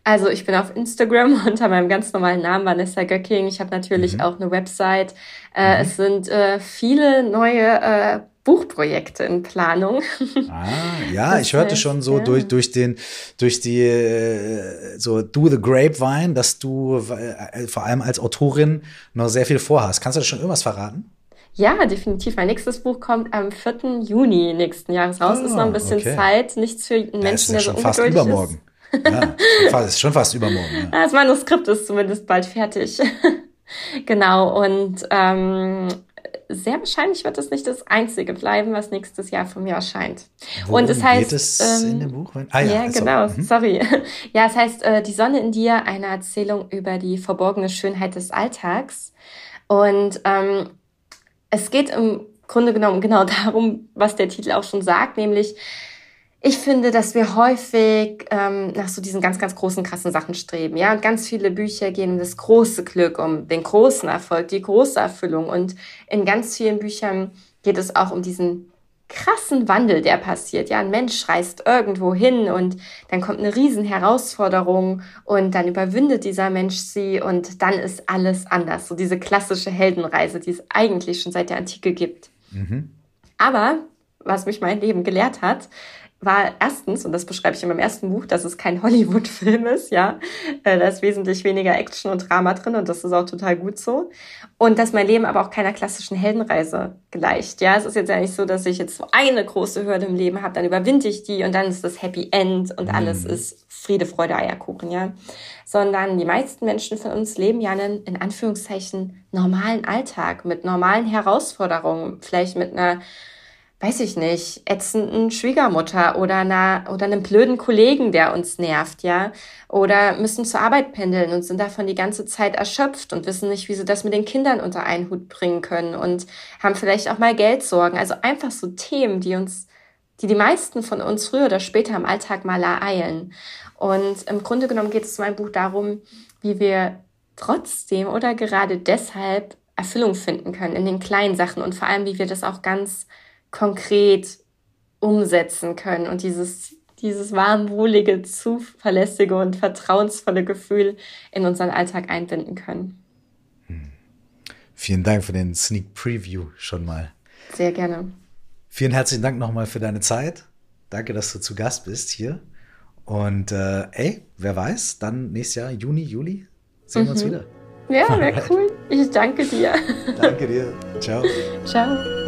Also ich bin auf Instagram unter meinem ganz normalen Namen Vanessa Göcking. Ich habe natürlich mhm. auch eine Website. Äh, mhm. Es sind äh, viele neue äh, Buchprojekte in Planung. Ah, ja, das ich hörte heißt, schon so ja. durch, durch den, durch die, äh, so Do the Grapevine, dass du äh, vor allem als Autorin noch sehr viel vorhast. Kannst du da schon irgendwas verraten? Ja, definitiv. Mein nächstes Buch kommt am 4. Juni nächsten Jahres raus. Oh, ist noch ein bisschen okay. Zeit. Nichts für einen Menschen, der so fast übermorgen. ist. Ja, fast, ist schon fast übermorgen. Ja. Das Manuskript ist zumindest bald fertig. genau, und ähm, sehr wahrscheinlich wird es nicht das einzige bleiben, was nächstes Jahr von mir erscheint. Worum und es heißt. Geht es ähm, in dem Buch? Ah, ja, ja also, genau, mhm. sorry. Ja, es heißt äh, Die Sonne in dir, eine Erzählung über die verborgene Schönheit des Alltags. Und ähm, es geht im Grunde genommen genau darum, was der Titel auch schon sagt, nämlich ich finde, dass wir häufig ähm, nach so diesen ganz, ganz großen, krassen Sachen streben. Ja, und ganz viele Bücher gehen um das große Glück, um den großen Erfolg, die große Erfüllung. Und in ganz vielen Büchern geht es auch um diesen krassen Wandel, der passiert. Ja, ein Mensch reist irgendwo hin und dann kommt eine riesen Herausforderung und dann überwindet dieser Mensch sie und dann ist alles anders. So diese klassische Heldenreise, die es eigentlich schon seit der Antike gibt. Mhm. Aber was mich mein Leben gelehrt hat, war erstens, und das beschreibe ich in meinem ersten Buch, dass es kein Hollywood-Film ist, ja. Äh, da ist wesentlich weniger Action und Drama drin und das ist auch total gut so. Und dass mein Leben aber auch keiner klassischen Heldenreise gleicht, ja. Es ist jetzt ja nicht so, dass ich jetzt so eine große Hürde im Leben habe, dann überwinde ich die und dann ist das Happy End und alles mhm. ist Friede, Freude, Eierkuchen, ja. Sondern die meisten Menschen von uns leben ja einen, in Anführungszeichen, normalen Alltag mit normalen Herausforderungen, vielleicht mit einer weiß ich nicht, ätzenden Schwiegermutter oder einer, oder einem blöden Kollegen, der uns nervt, ja. Oder müssen zur Arbeit pendeln und sind davon die ganze Zeit erschöpft und wissen nicht, wie sie das mit den Kindern unter einen Hut bringen können und haben vielleicht auch mal Geldsorgen. Also einfach so Themen, die uns, die die meisten von uns früher oder später im Alltag mal ereilen. Und im Grunde genommen geht es in meinem Buch darum, wie wir trotzdem oder gerade deshalb Erfüllung finden können in den kleinen Sachen und vor allem, wie wir das auch ganz konkret umsetzen können und dieses, dieses warmwohlige, zuverlässige und vertrauensvolle Gefühl in unseren Alltag einbinden können. Hm. Vielen Dank für den Sneak Preview schon mal. Sehr gerne. Vielen herzlichen Dank nochmal für deine Zeit. Danke, dass du zu Gast bist hier. Und äh, ey, wer weiß, dann nächstes Jahr, Juni, Juli, sehen mhm. wir uns mhm. wieder. Ja, wäre cool. Ich danke dir. Danke dir. Ciao. Ciao.